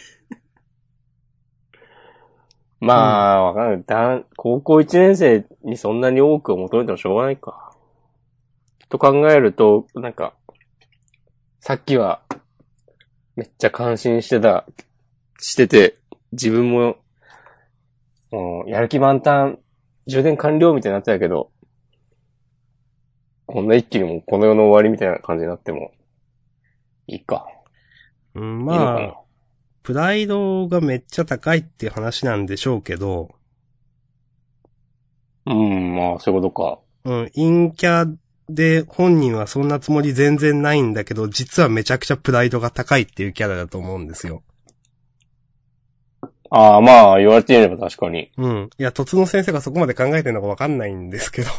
まあ、わかんない。だん高校1年生にそんなに多くを求めてもしょうがないか。と考えると、なんか、さっきは、めっちゃ感心してた、してて、自分も、もう、やる気満タン、充電完了みたいになってたけど、こんな一気にもうこの世の終わりみたいな感じになっても、いいか。うん、まあ、プライドがめっちゃ高いっていう話なんでしょうけど、うん、まあ、そういうことか。うん、陰キャで本人はそんなつもり全然ないんだけど、実はめちゃくちゃプライドが高いっていうキャラだと思うんですよ。ああ、まあ、言われてみれば確かに。うん。いや、突の先生がそこまで考えてるのかわかんないんですけど。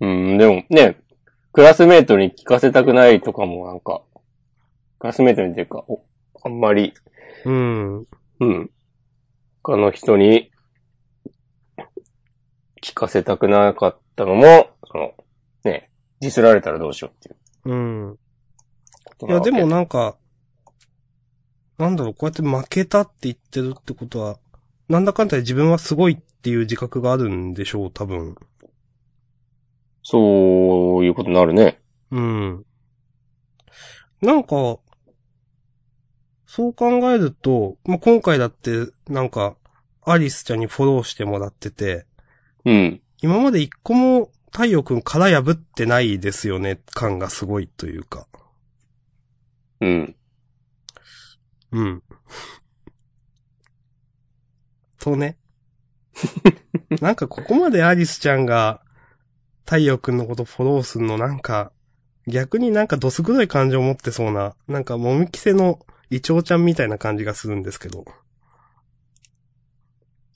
うん、でもね、クラスメートに聞かせたくないとかもなんか、クラスメートにっていうか、おあんまり、うん。うん。他の人に聞かせたくなかったのも、その、ね、ディスられたらどうしようっていううん。いや、でもなんか、なんだろう、こうやって負けたって言ってるってことは、なんだかんだで自分はすごいっていう自覚があるんでしょう、多分。そういうことになるね。うん。なんか、そう考えると、まあ、今回だって、なんか、アリスちゃんにフォローしてもらってて、うん。今まで一個も太陽くん殻破ってないですよね、感がすごいというか。うん。うん。とね。<laughs> なんかここまでアリスちゃんが太陽くんのことフォローするのなんか、逆になんかどす黒い感情を持ってそうな、なんかもみきせのイチョウちゃんみたいな感じがするんですけど。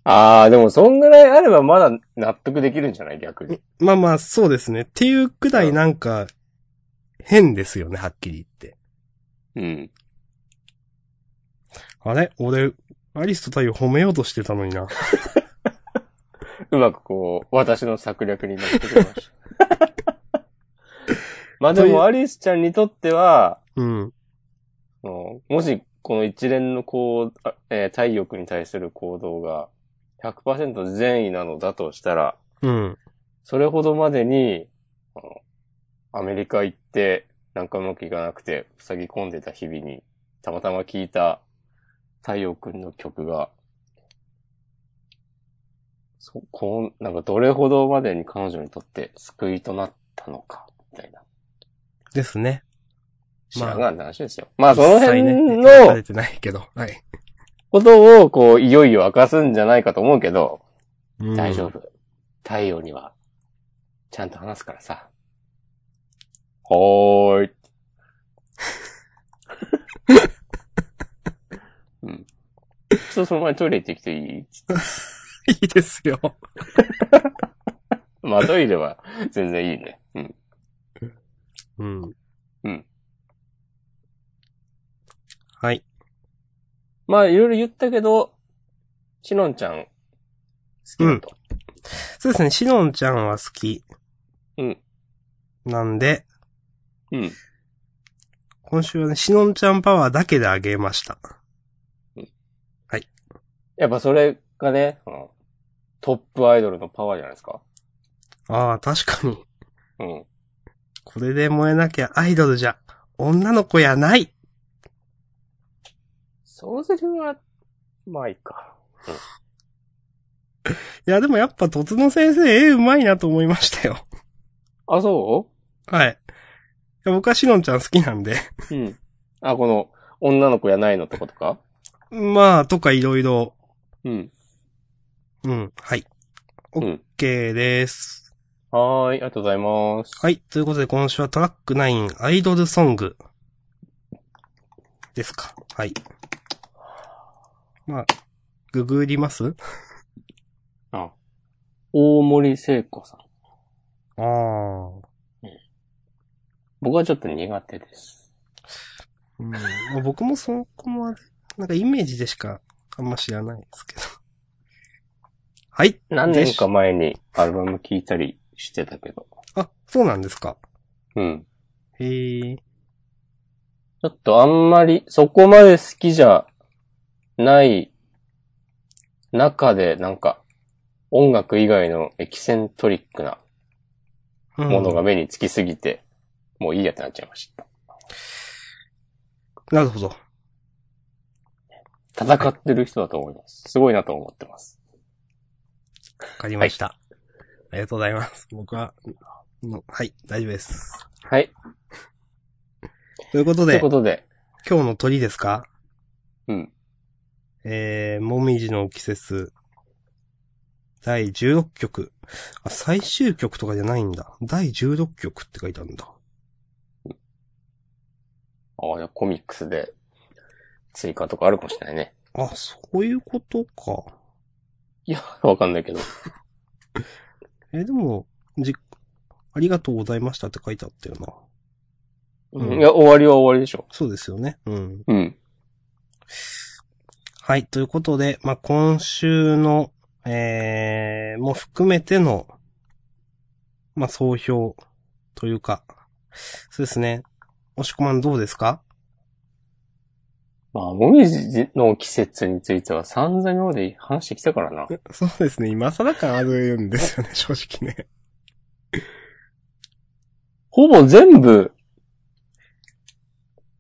ああ、でもそんぐらいあればまだ納得できるんじゃない？逆に。まあまあそうですね。っていうくらいなんか、変ですよね、はっきり言って。うん。あれ？俺、アリスと太陽褒めようとしてたのにな。うまくこう、私の策略に乗ってくれました。<laughs> まあでも、アリスちゃんにとっては、うん。もし、この一連のこう、あえー体力に対する行動が100%善意なのだとしたら、うん。それほどまでに、アメリカ行って、なんかうまくいかなくて、塞ぎ込んでた日々に、たまたま聞いた太陽くんの曲が、そ、こう、なんかどれほどまでに彼女にとって救いとなったのか、みたいな。ですね。知らんがんな話ですよ。まあ、その辺ねの書かれてないけど。はい。ことを、こう、いよいよ明かすんじゃないかと思うけど、うん大丈夫。太陽には、ちゃんと話すからさ。ほーい。うん。ちょっとその前にトイレ行ってきていい？<laughs> いいですよ。<laughs> まあトイレは全然いいね。うん。うん。うん。はい。まあ、いろいろ言ったけど、しのんちゃん、好きだと。そうですね、しのんちゃんは好き。うん。なんで、うん。今週はね、しのんちゃんパワーだけであげました。やっぱそれがね、そのトップアイドルのパワーじゃないですか。ああ、確かに。うん。これで燃えなきゃアイドルじゃ、女の子やない。いそのセリフは、まあいいか。<laughs> や、でもやっぱ、とつの先生、絵うまいなと思いましたよ。あ、そはい。いや僕はしのんちゃん好きなんで。ううん。あ、この、女の子やないのってことか？まあ、とかいろいろ。うん。うん、はい。うん。OK です。はーい、ありがとうございます。はい。ということで、今週はトラック9アイドルソング。ですか。はい。まあ、ググります？あ。大森聖子さん。ああ。僕はちょっと苦手です。うん、まあ僕もそこもあれ、なんかイメージでしかあんま知らないですけど。はい。何年か前にアルバム聴いたりしてたけど。あ、そうなんですか。うん。へえ。ちょっとあんまり、そこまで好きじゃない中で、なんか、音楽以外のエキセントリックなうんものが目につきすぎて、もういいやってなっちゃいました。なるほど。戦ってる人だと思います。すごいなと思ってます。わかりました。ありがとうございます。僕は、のはい、大丈夫です。はい。ということでというこ、とで、今日の鳥ですか？うん。えー、もみじの季節、第16曲。あ、最終曲とかじゃないんだ。第16曲って書いてあるんだ。ああコミックスで追加とかあるかもしれないね。あ、そういうことか。いや、わかんないけど。<laughs> えーでも、じ、ありがとうございましたって書いてあったよな。うんいや、終わりは終わりでしょ。そうですよね。うん。うん。はい。ということで、まあ、今週の、えー、も含めての、まあ、総評というか、そうですね。押し込まんどうですか？まあ、もみじの季節については散々今まで話してきたからな。そうですね。今更感あるんですよね、<laughs> 正直ね。ほぼ全部、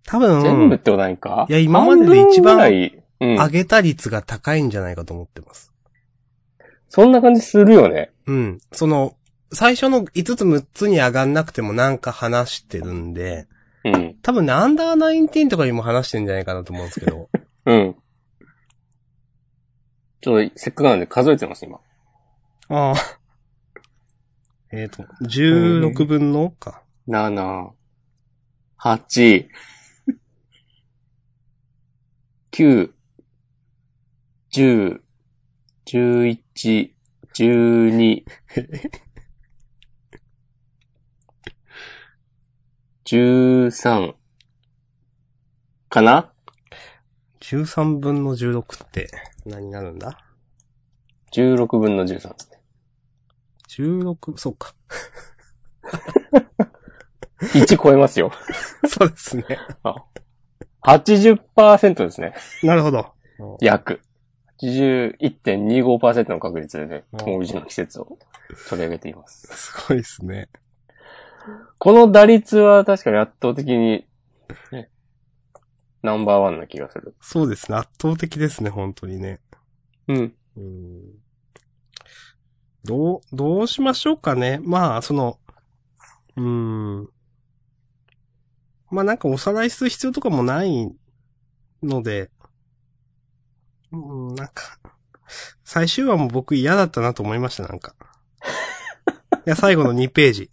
多分、全部ってことないか？いや今までで一番。上げた率が高いんじゃないかと思ってます。そんな感じするよね。うん。その、最初の5つ6つに上がんなくてもなんか話してるんで、うん。多分ね、アンダーナインティーンとかにも話してんじゃないかなと思うんですけど。<laughs> うん。ちょっと、せっかくなんで数えてます、今。ああ。えっ、と、16分のか。7、8、9、10、11、12、13かな？13分の16って何になるんだ ?16 分の13ですね。?16、そうか。1超えますよ。<laughs> そうですね。80%ですね。なるほど。約。81.25%の確率で、うんもみじの季節を取り上げています。すごいですね。この打率は確かに圧倒的に、ね、ナンバーワンな気がする。そうですね。圧倒的ですね、本当にね。うん。うんどう、どうしましょうかね。まあ、その、うーん。まあなんかおさらいする必要とかもないので、うん、なんか、最終話も僕嫌だったなと思いました、なんか。いや、最後の2ページ。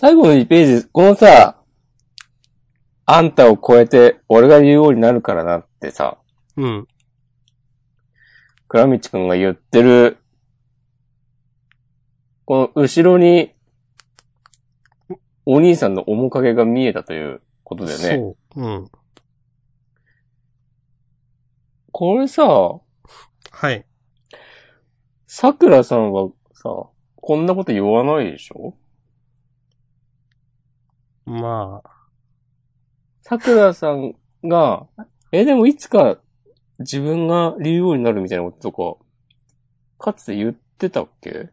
最後の2ページ、このさ、あんたを超えて俺が言うようになるからなってさ、うん。倉道くんが言ってる、この後ろに、お兄さんの面影が見えたということだよね。そう。うん。これさ、はい。桜さんはさ、こんなこと言わないでしょ？まあ、桜さんが、え、でもいつか自分が竜王になるみたいなこととか、かつて言ってたっけ？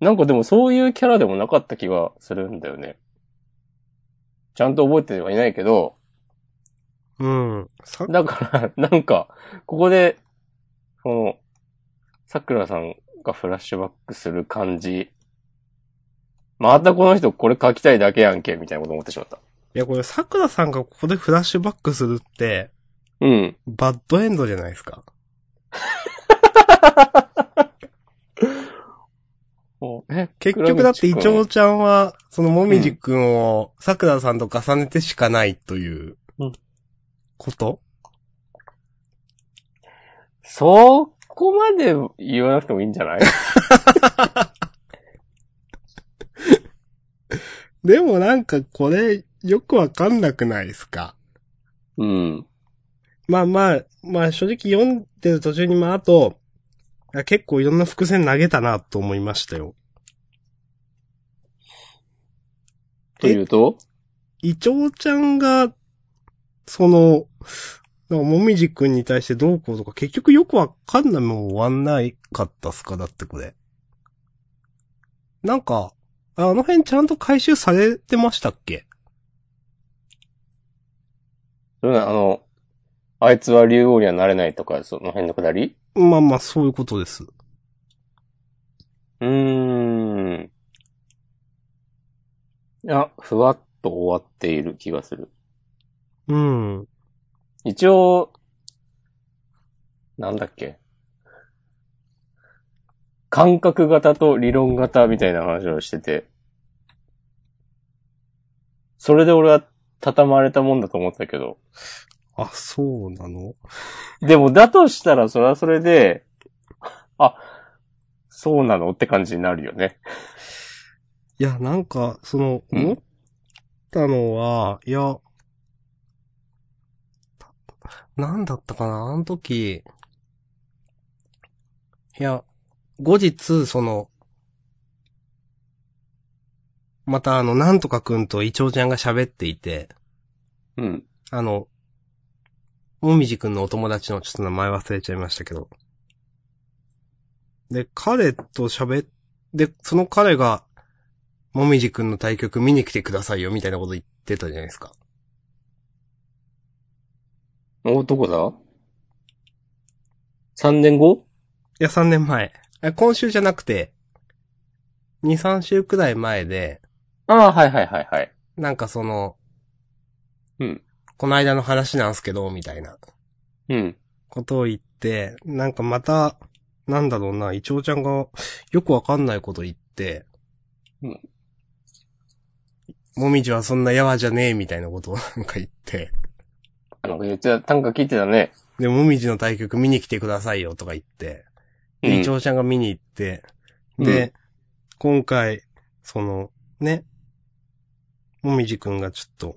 なんかでもそういうキャラでもなかった気がするんだよね。ちゃんと覚えてはいないけど、うん。さ、だから、なんか、ここで、その、桜さんがフラッシュバックする感じ、またこの人これ書きたいだけやんけ、みたいなこと思ってしまった。いや、これ、桜さんがここでフラッシュバックするって、うん。バッドエンドじゃないですか。<laughs> え、結局だって、イチョウウちゃんは、そのもみじくんを、桜さんと重ねてしかないといううん、こと？そこまで言わなくてもいいんじゃない？<laughs> <laughs> でもなんかこれ、よくわかんなくないですか？うん。まあまあ、まあ正直読んでる途中にまああと、あ結構いろんな伏線投げたなと思いましたよ。というと？イチョウちゃんが、その、なんかもみじくんに対してどうこうとか結局よくわかんないまま終わんないかったっすか？だってこれ。なんか、あの辺ちゃんと回収されてましたっけ？それなあの、あいつは竜王にはなれないとか、その辺のくだり？まあまあそういうことです。うーん。いや、ふわっと終わっている気がする。うん。一応、なんだっけ？感覚型と理論型みたいな話をしてて、それで俺は畳まれたもんだと思ったけど、あ、そうなの？でもだとしたらそれはそれで、あ、そうなのって感じになるよね。いや、なんか、その、うん思ったのは、いや、なんだったかな？あの時、いや、後日、その、またあの、なんとかくんとイチョウちゃんが喋っていて、うん。あの、もみじくんのお友達のちょっと名前忘れちゃいましたけど。で、彼と喋っ、で、その彼が、もみじくんの対局見に来てくださいよ、みたいなこと言ってたじゃないですか。お、どこだ ?3 年後？いや、3年前。え今週じゃなくて、2、3週くらい前で、ああ、はいはいはいはい。なんかその、うん。この間の話なんすけど、みたいなうん。ことを言って、なんかまた、なんだろうな、イチョウちゃんがよくわかんないこと言って、うん。もみじはそんなやわじゃねえ、みたいなことを <laughs> なんか言って、なんか言ってた、短歌聞いてたね。で、もみじの対局見に来てくださいよ、とか言って、うんで、イチョウちゃんが見に行って、で、今回、その、ね、もみじくんがちょっと、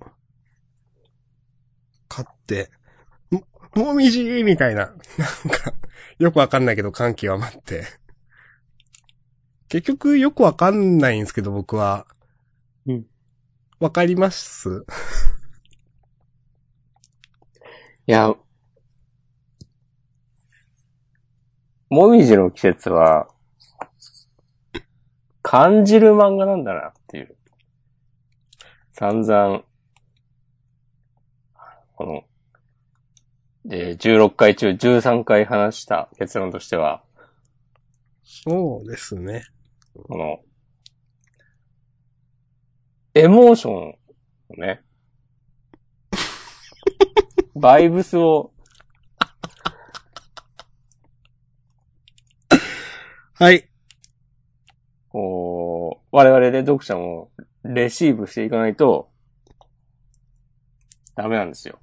勝って、も、もみじみたいな、なんか、よくわかんないけど歓喜が待って。結局よくわかんないんですけど、僕は。うん。わかります？いや、もみじの季節は、感じる漫画なんだなっていう。散々、この、えー16回中13回話した結論としては、そうですね。この、エモーションをね、<laughs> バイブスをはい。こう、我々で読者もレシーブしていかないと、ダメなんですよ。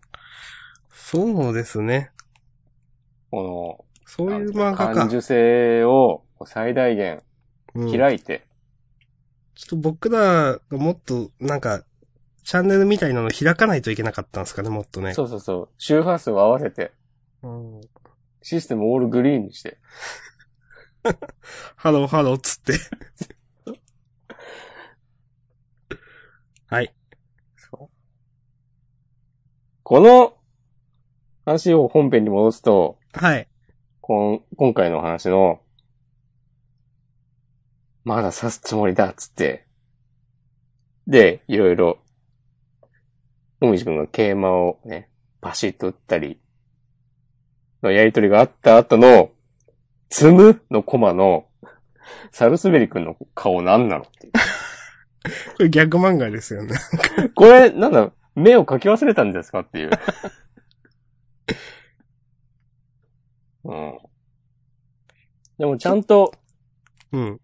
そうですね。この、そういう漫画か。感受性を最大限うん開いて、ちょっと僕らがもっと、なんか、チャンネルみたいなの開かないといけなかったんですかね、もっとね。そうそうそう。周波数を合わせて、うん。システムオールグリーンにして。<laughs> ハローハローっつって。はい。この話を本編に戻すと、はい。こん今回の話の、まだ刺すつもりだっつって、で、いろいろ、もみじくんが桂馬をね、バシッと打ったり、のやりとりがあった後の、積むのコマの、サルスベリ君の顔なんなの？っていう。これ逆漫画ですよね。これ、なんだ、目を描き忘れたんですかっていう。<laughs> うん。でもちゃんと、うん。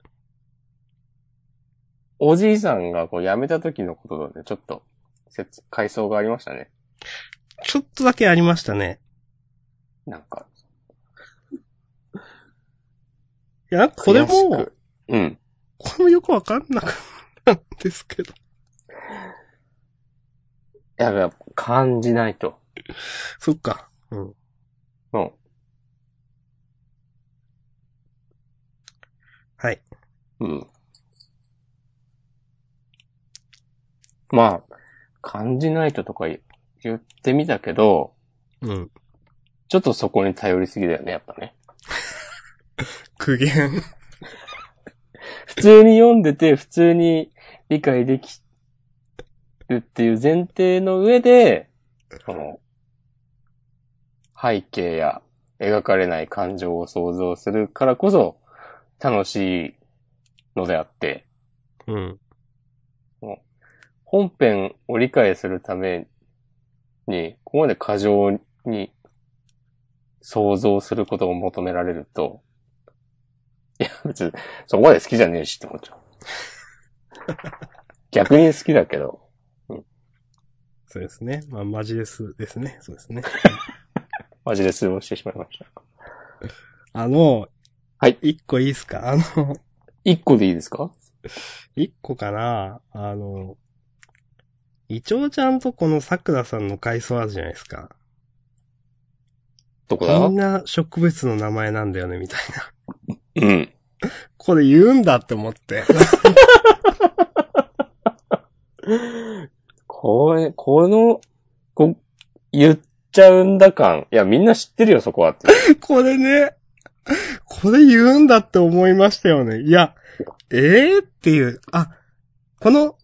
おじいさんがこう辞めた時のことでちょっと、説、回想がありましたね。ちょっとだけありましたね。なんか。いや、これもく、うん。これもよくわかんなかったんですけど。やっぱ感じないと。そっか。うん。うん。はい。うん。まあ、感じないととか言言ってみたけど、うん。ちょっとそこに頼りすぎだよね、やっぱね。苦言。普通に読んでて、普通に理解できるっていう前提の上で、その、背景や描かれない感情を想像するからこそ楽しいのであって、うん。本編を理解するために、ここまで過剰に想像することを求められると、いや、別に、そこまで好きじゃねえしって思っちゃう。<laughs> 逆に好きだけど、そうですね。まあ、マジレスですね。そうですね。<laughs> マジで通報してしまいました。あの、はい。一個いいですか？あの、一個でいいですか？一個かな？あの、イチョウちゃんとこの桜さんの回想あるじゃないですか。どこだ？みんな植物の名前なんだよね、みたいな。うん。これ言うんだって思って。<laughs> これ、この、こ、言っちゃうんだ感。いや、みんな知ってるよ、そこはって。<laughs> これね、これ言うんだって思いましたよね。いや、ええー、っていう、あ、この、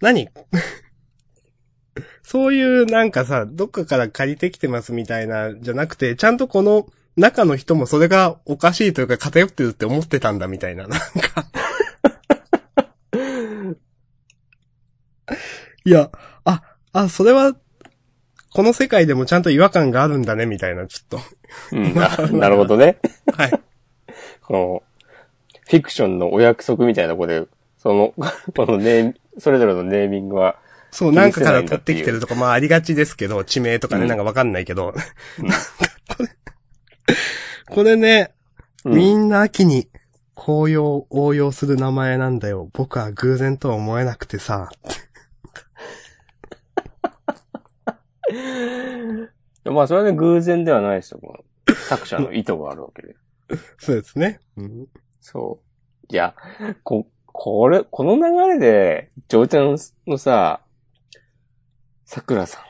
何？<laughs> そういうなんかさ、どっかから借りてきてますみたいな、じゃなくて、ちゃんとこの中の人もそれがおかしいというか偏ってるって思ってたんだみたいな、なんか。いや、あ、あ、それは、この世界でもちゃんと違和感があるんだね、みたいな、ちょっうん、な <laughs> なるほどね。と。はい。この、フィクションのお約束みたいなとこで、その、<laughs> このネーそれぞれのネーミングは、そう、なんかから取ってきてるとか、まあありがちですけど、地名とかね、うんなんかわかんないけど。うんなんかこれ、<laughs> <laughs> これね、うんみんな秋に紅葉を応用する名前なんだよ。僕は偶然とは思えなくてさ。<laughs> まあ、それはね、偶然ではないですよ。この作者の意図があるわけで。<laughs> そうですね。うん、そう。いや、こ、これ、この流れで、ジョーちゃんのさ、桜さん。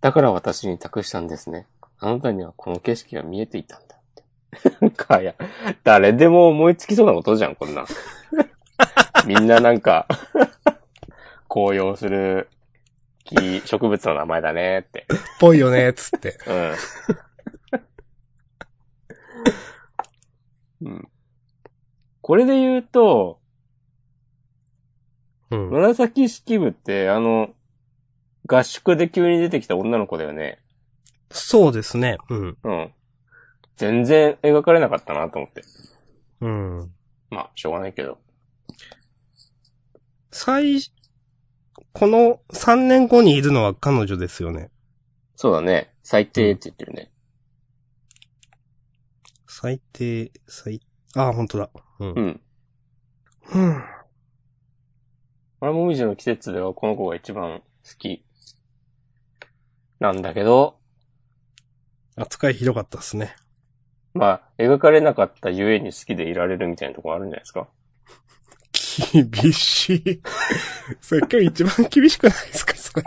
だから私に託したんですね。あなたにはこの景色が見えていたんだって。なんか、いや、誰でも思いつきそうなことじゃん、こんなん。<laughs> みんななんか、紅葉する木、植物の名前だねって。ぽいよね、つって。うん。うん。これで言うと、うん。紫式部って、あの、合宿で急に出てきた女の子だよね。そうですね。うん。うん。全然描かれなかったなと思って。うん。まあ、しょうがないけど。最、この3年後にいるのは彼女ですよね。そうだね。最低って言ってるね。最低、最、あ、本当だ。うんう。ん。うん。俺もみじの季節ではこの子が一番好き。なんだけど、扱いひどかったですね。まあ、描かれなかったゆえに好きでいられるみたいなところあるんじゃないですか？厳しい。<laughs> それ今日一番厳しくないですか？それ。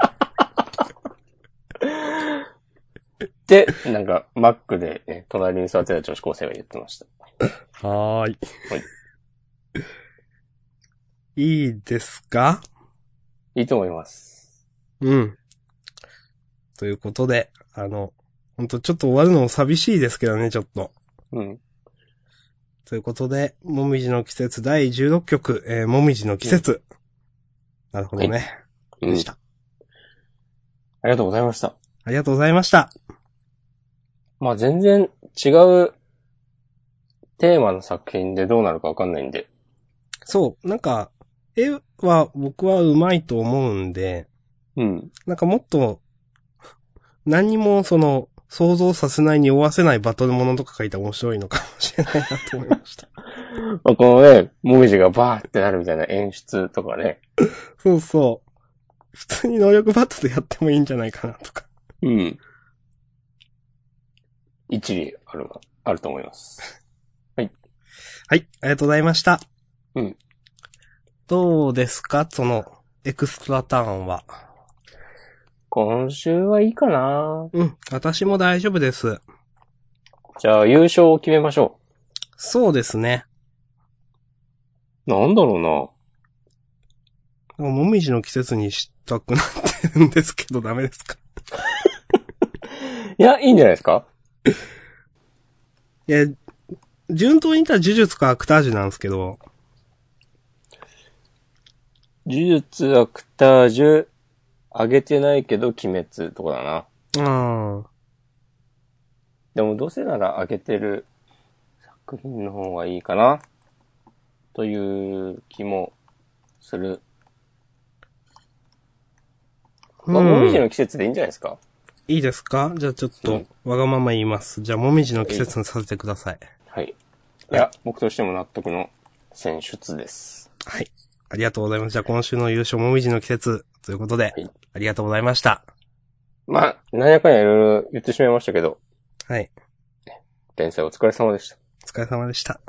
で、なんか、マックで、ね、隣に座ってた女子高生が言ってました。はーい。はい。いいですか？いいと思います。うん。ということで、あの、ほんとちょっと終わるのも寂しいですけどね、ちょっと。うん。ということで、もみじの季節第16曲、えー、もみじの季節。なるほどね。うんでした。ありがとうございました。ありがとうございました。まあ全然違うテーマの作品でどうなるかわかんないんで。そう、なんか、絵は僕は上手いと思うんで、うん。なんかもっと、何にもその、想像させないに負わせないバトルものとか書いたら面白いのかもしれないなと思いました。<laughs> まあ、このね、もみじがバーってなるみたいな演出とかね。そうそう。普通に能力バトルやってもいいんじゃないかなとか。うん。一理ある、あると思います。はい、ありがとうございました。うん。どうですか？その、エクストラターンは。今週はいいかなうん、私も大丈夫です。じゃあ優勝を決めましょそうですね。う。なんだろうなもみじの季節にしたくなってるんですけど、ダメですか？<laughs> いや、いいんじゃないですか？いや、順当に言ったら呪術かアクタージュなんですけど、呪術、アクタージュ、上げてないけど鬼滅とかだな。うん。でもどうせなら上げてる作品の方がいいかな。という気もする。まあ、うんもみじの季節でいいんじゃないですか？いいですか？じゃあちょっとうん、わがまま言います。じゃあ、もみじの季節にさせてください。はい。いや、僕としても納得の選出です。はい。ありがとうございます。じゃあ、今週の優勝、もみじの季節、ということで、はいありがとうございました。まあ、なんやかんやいろいろ言ってしまいましたけど、はい。連載お疲れ様でした。お疲れ様でした。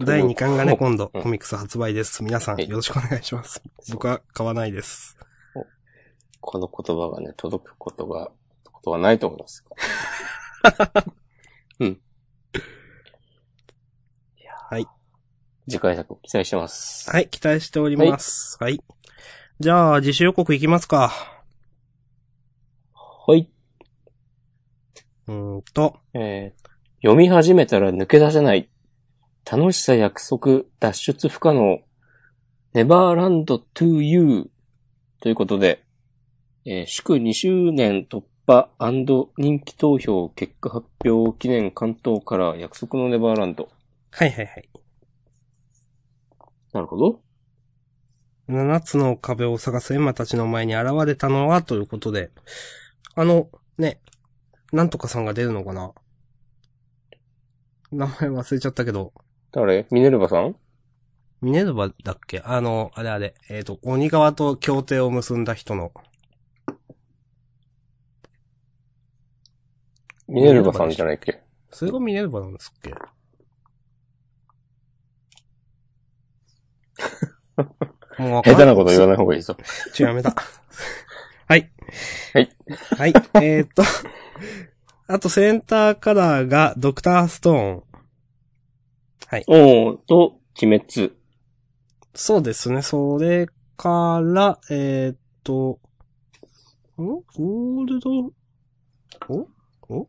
第2巻がね、今度、うんコミックス発売です。皆さん、はいよろしくお願いします。僕は買わないです。この言葉がね、届くことが、ことはないと思います。<laughs> うん。はい。次回作期待してます。はい、期待しております。はい。じゃあ、自主予告いきますか。はい。うーんと、えー読み始めたら抜け出せない。楽しさ約束、脱出不可能。ネバーランド to you。ということで、えー祝2周年突破人気投票結果発表記念関東から約束のネバーランド。はいはいはい。なるほど。七つの壁を探すエンマたちの前に現れたのは、ということで、あの、ね、なんとかさんが出るのかな？名前忘れちゃったけど、誰？ミネルヴァさん？ミネルヴァだっけ？あの、あれあれ、えっ、と、鬼側と協定を結んだ人の、ミネルヴァさんじゃないっけ？それがミネルヴァなんですっけ？もう下手なこと言わない方がいいぞ。ちょ、やめた。はい。はい。はい。えーっと、あとセンターカラーがドクターストーン。おー、と、鬼滅。そうですね。それから、えーっと、ん？ゴールド、お？お？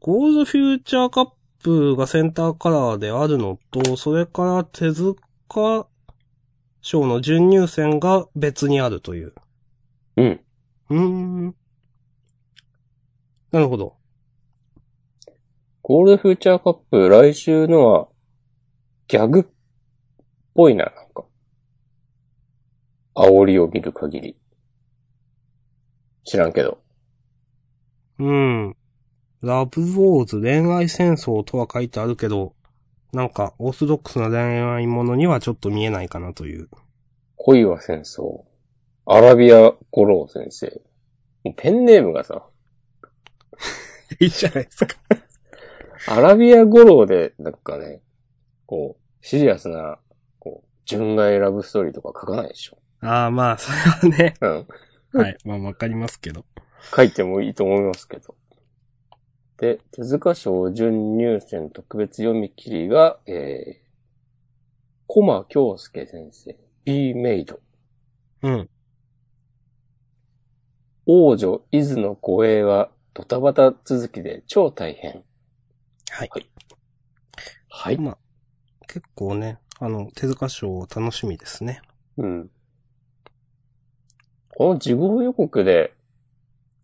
ゴールドフューチャーカップがセンターカラーであるのと、それから手塚賞の準入選が別にあるという。うん。うーん。なるほど。ゴールドフューチャーカップ、来週のは、ギャグっぽいな、なんか。煽りを見る限り。知らんけど。うん。ラブウォーズ恋愛戦争とは書いてあるけど、なんか、オーソドックスな恋愛ものにはちょっと見えないかなという。恋は戦争。アラビア五郎先生。ペンネームがさ、<laughs> いいじゃないですか。アラビア五郎で、なんかね、こう、シリアスな、こう、純愛ラブストーリーとか書かないでしょ。ああ、まあ、それはね。うん。はい。まあ、わかりますけど。書いてもいいと思いますけど。で、手塚賞準入選特別読み切りが、えー、コマ京介先生、B メイド。うん。王女伊豆の護衛はドタバタ続きで超大変。はい。はい。まあ、結構ね、あの、手塚賞楽しみですね。うん。この事後予告で、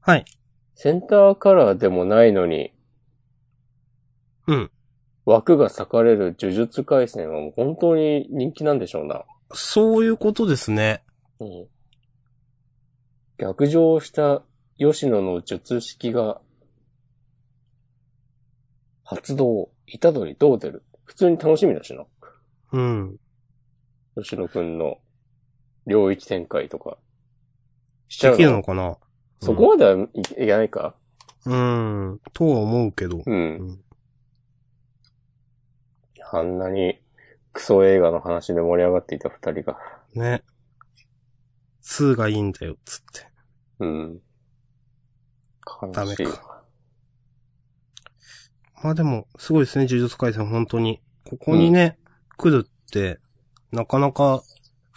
はい。センターカラーでもないのに、うん。枠が裂かれる呪術回戦はもう本当に人気なんでしょうな。そういうことですね。うん。逆上した吉野の術式が、発動、虎杖どう出る？普通に楽しみだしな。うん。吉野くんの領域展開とか。しちゃできるのかな？そこまではいいけないか？うん。とは思うけど。うん。うん。あんなにクソ映画の話で盛り上がっていた二人が。ね。2がいいんだよ、つって。うん。ダメか。まあでも、すごいですね、呪術回戦、本当に。ここにね、来るって、なかなか、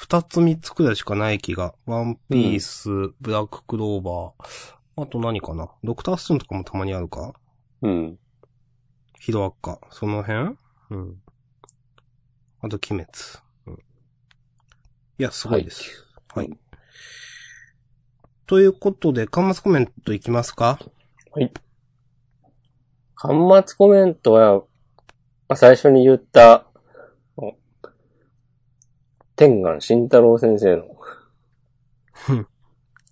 二つ三つくらいしかない気が。ワンピース、ブラッククローバー。あと何かな？ドクターストーンとかもたまにあるか？うん。ヒロアッカ。その辺？うん。あと、鬼滅。うん。いや、すごいです。はい。うんということで、端末コメントいきますか？端末コメントは、まあ、最初に言った、お天眼慎太郎先生の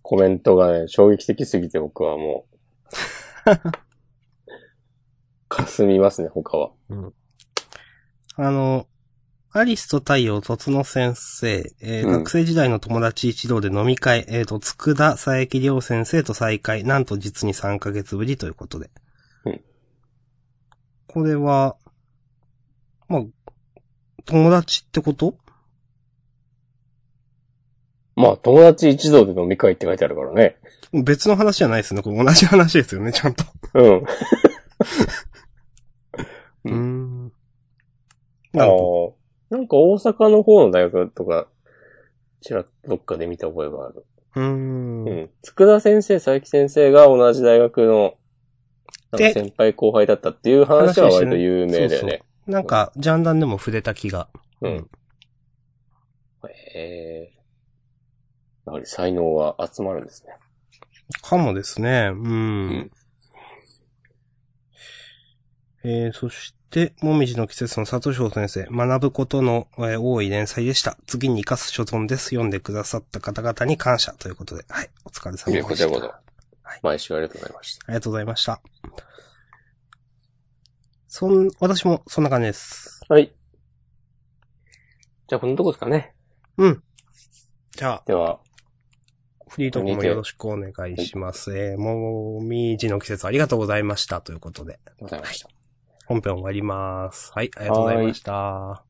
コメントがね、衝撃的すぎて僕はもう、<laughs> 霞みますね、他は。あの、アリスと太陽とつの先生、えーうん。学生時代の友達一同で飲み会、えっ、と、つくだ佐伯亮先生と再会、なんと実に3ヶ月ぶりということで。うん。これは、まあ、友達ってこと？まあ、友達一同で飲み会って書いてあるからね。別の話じゃないですね。これ同じ話ですよね、ちゃんと。うん。<laughs> うーん。あなるほの、なんか大阪の方の大学とか、ちらっとどっかで見た覚えがある。ど。うー。うんん。佃先生、佐伯先生が同じ大学の、なんかで先輩後輩だったっていう話は割と有名だよね。なんか、ジャンダンでも触れた気が。うん。へえ。やはり才能は集まるんですね。かもですね。うん。んえー、そして、もみじの季節の佐藤翔先生、学ぶことの、えー多い連載でした。次に生かす所存です。読んでくださった方々に感謝ということで。はい。お疲れ様いでした。やこちらこそはい。毎週ありがとうございました。ありがとうございました。そん、私もそんな感じです。はい。じゃあ、このとこですかね。うん。じゃあ、では、フリートークもよろしくお願いします。えー、もみじの季節ありがとうございましたということで。ありがとうございました。本編終わります。はい、ありがとうございました。